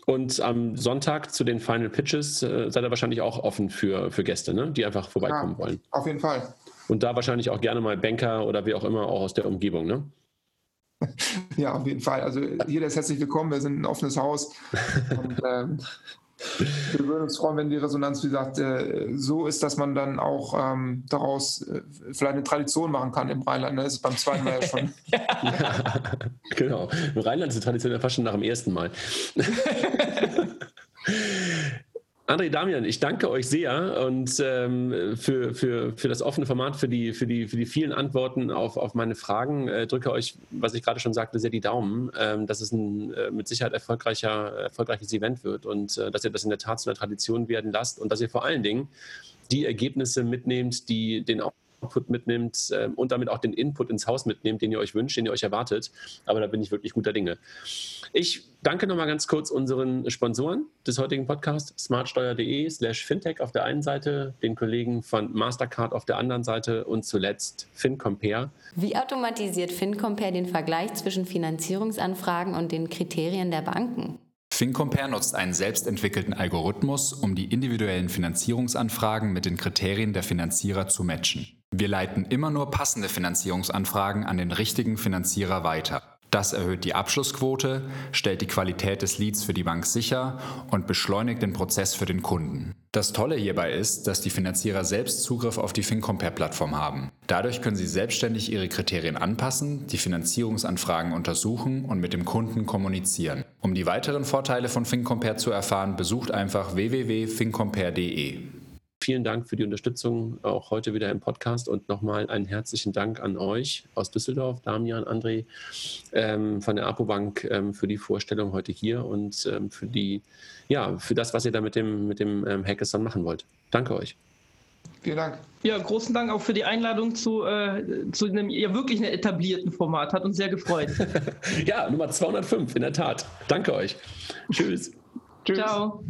Und am Sonntag zu den Final Pitches äh, seid ihr wahrscheinlich auch offen für, für Gäste, ne? die einfach vorbeikommen ja, wollen. Auf jeden Fall. Und da wahrscheinlich auch gerne mal Banker oder wie auch immer auch aus der Umgebung, ne? *laughs* Ja, auf jeden Fall. Also jeder ist herzlich willkommen. Wir sind ein offenes Haus. Und, ähm, Wir würden uns freuen, wenn die Resonanz, wie gesagt, äh, so ist, dass man dann auch ähm, daraus äh, vielleicht eine Tradition machen kann im Rheinland. Das ist beim zweiten Mal ja schon. *laughs* ja, genau. Im Rheinland ist die Tradition ja fast schon nach dem ersten Mal. *laughs* André, Damian, ich danke euch sehr und ähm, für, für, für das offene Format, für die, für die, für die vielen Antworten auf, auf meine Fragen. Äh, drücke euch, was ich gerade schon sagte, sehr die Daumen, ähm, dass es ein äh, mit Sicherheit erfolgreicher, erfolgreiches Event wird und äh, dass ihr das in der Tat zu einer Tradition werden lasst und dass ihr vor allen Dingen die Ergebnisse mitnehmt, die den Output mitnimmt äh, und damit auch den Input ins Haus mitnehmt, den ihr euch wünscht, den ihr euch erwartet. Aber da bin ich wirklich guter Dinge. Ich danke nochmal ganz kurz unseren Sponsoren des heutigen Podcasts, smartsteuer.de slash fintech auf der einen Seite, den Kollegen von Mastercard auf der anderen Seite und zuletzt FinCompare. Wie automatisiert FinCompare den Vergleich zwischen Finanzierungsanfragen und den Kriterien der Banken? FinCompare nutzt einen selbstentwickelten Algorithmus, um die individuellen Finanzierungsanfragen mit den Kriterien der Finanzierer zu matchen. Wir leiten immer nur passende Finanzierungsanfragen an den richtigen Finanzierer weiter. Das erhöht die Abschlussquote, stellt die Qualität des Leads für die Bank sicher und beschleunigt den Prozess für den Kunden. Das Tolle hierbei ist, dass die Finanzierer selbst Zugriff auf die FinCompare-Plattform haben. Dadurch können sie selbstständig ihre Kriterien anpassen, die Finanzierungsanfragen untersuchen und mit dem Kunden kommunizieren. Um die weiteren Vorteile von FinCompare zu erfahren, besucht einfach www.fincompare.de. Vielen Dank für die Unterstützung auch heute wieder im Podcast und nochmal einen herzlichen Dank an euch aus Düsseldorf, Damian, André ähm, von der ApoBank ähm, für die Vorstellung heute hier und ähm, für die, ja, für das, was ihr da mit dem, mit dem ähm, Hackathon machen wollt. Danke euch. Vielen Dank. Ja, großen Dank auch für die Einladung zu, äh, zu einem ja wirklich einem etablierten Format. Hat uns sehr gefreut. *laughs* ja, Nummer 205, in der Tat. Danke euch. Tschüss. Tschüss. Ciao.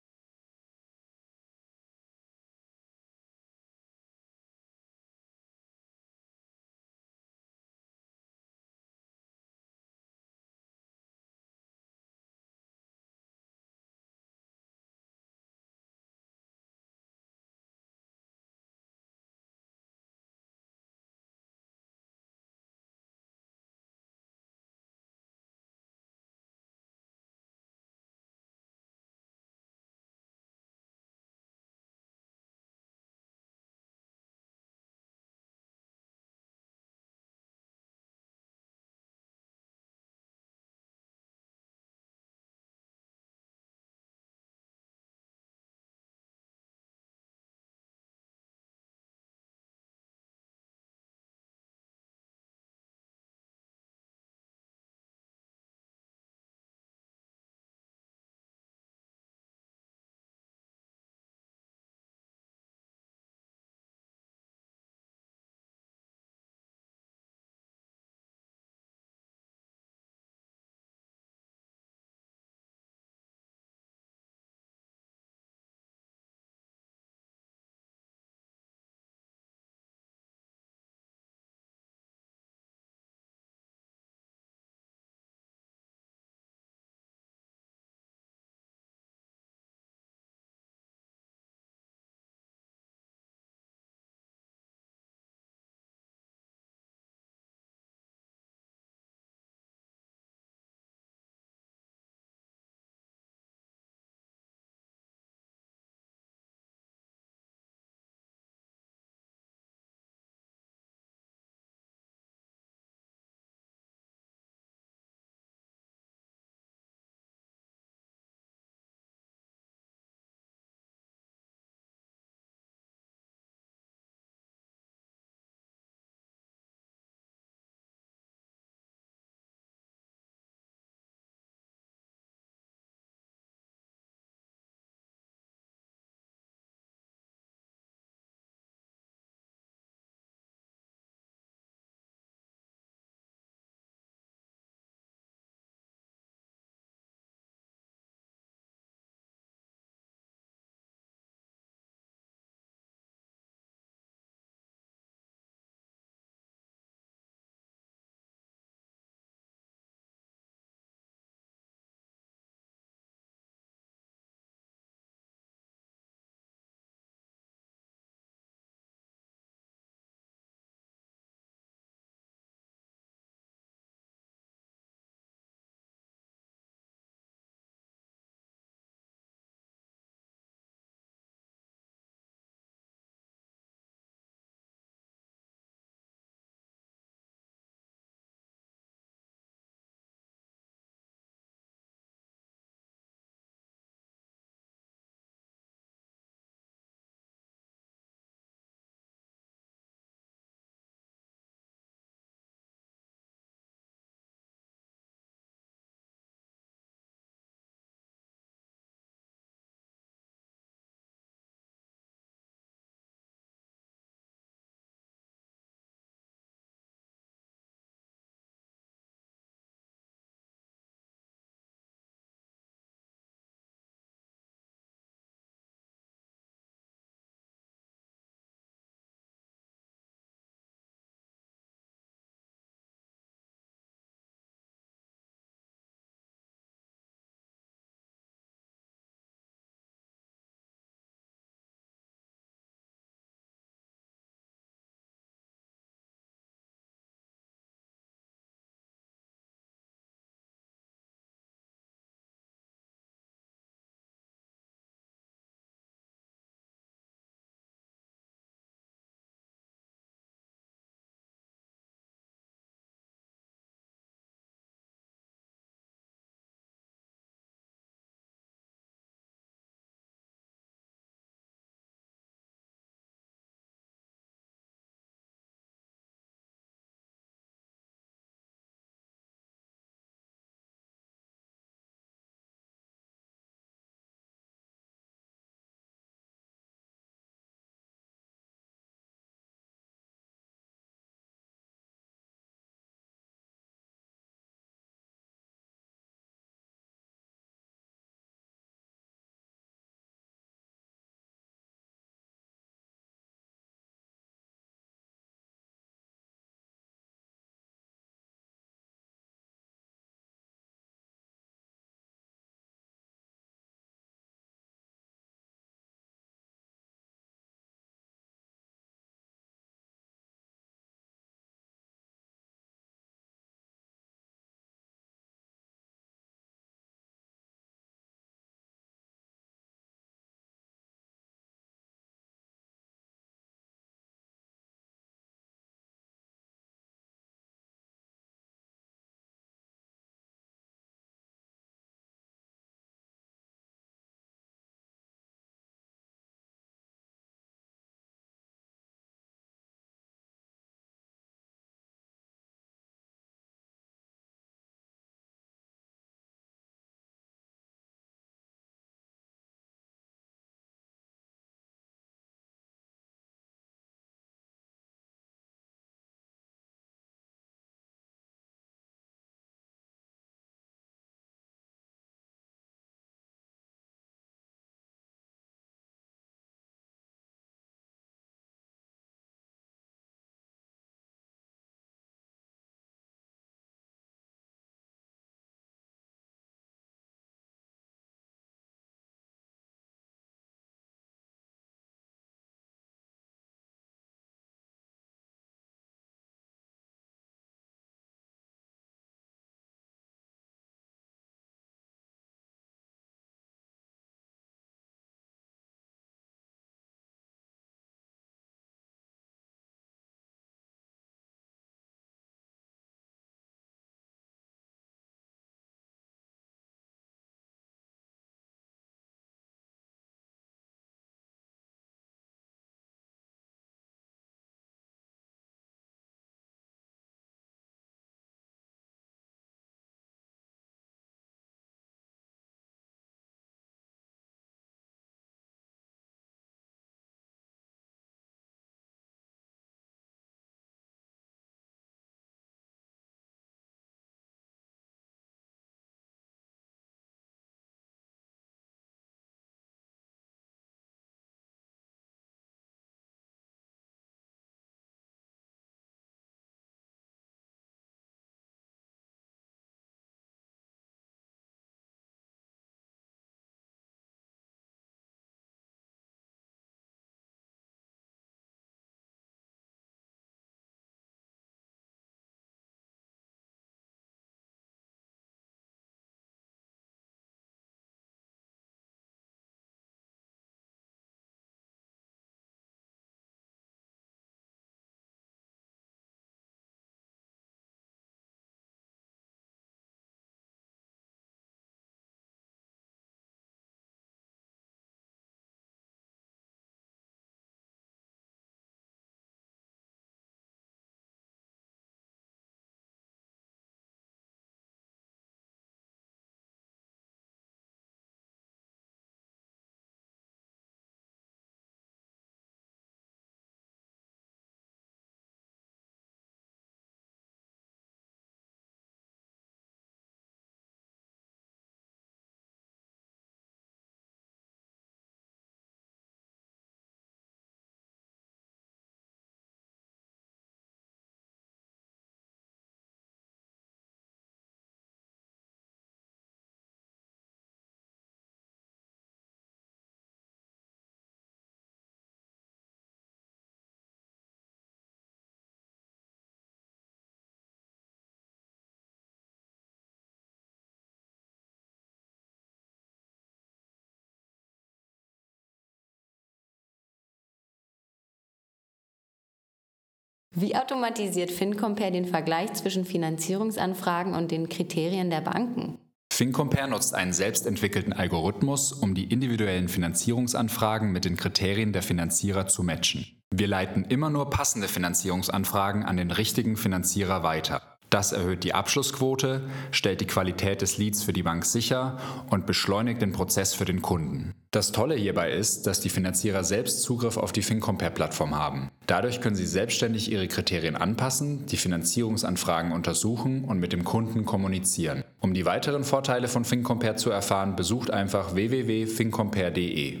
Wie automatisiert FinCompare den Vergleich zwischen Finanzierungsanfragen und den Kriterien der Banken? FinCompare nutzt einen selbstentwickelten Algorithmus, um die individuellen Finanzierungsanfragen mit den Kriterien der Finanzierer zu matchen. Wir leiten immer nur passende Finanzierungsanfragen an den richtigen Finanzierer weiter. Das erhöht die Abschlussquote, stellt die Qualität des Leads für die Bank sicher und beschleunigt den Prozess für den Kunden. Das Tolle hierbei ist, dass die Finanzierer selbst Zugriff auf die FinCompare-Plattform haben. Dadurch können sie selbstständig ihre Kriterien anpassen, die Finanzierungsanfragen untersuchen und mit dem Kunden kommunizieren. Um die weiteren Vorteile von FinCompare zu erfahren, besucht einfach www.fincompare.de.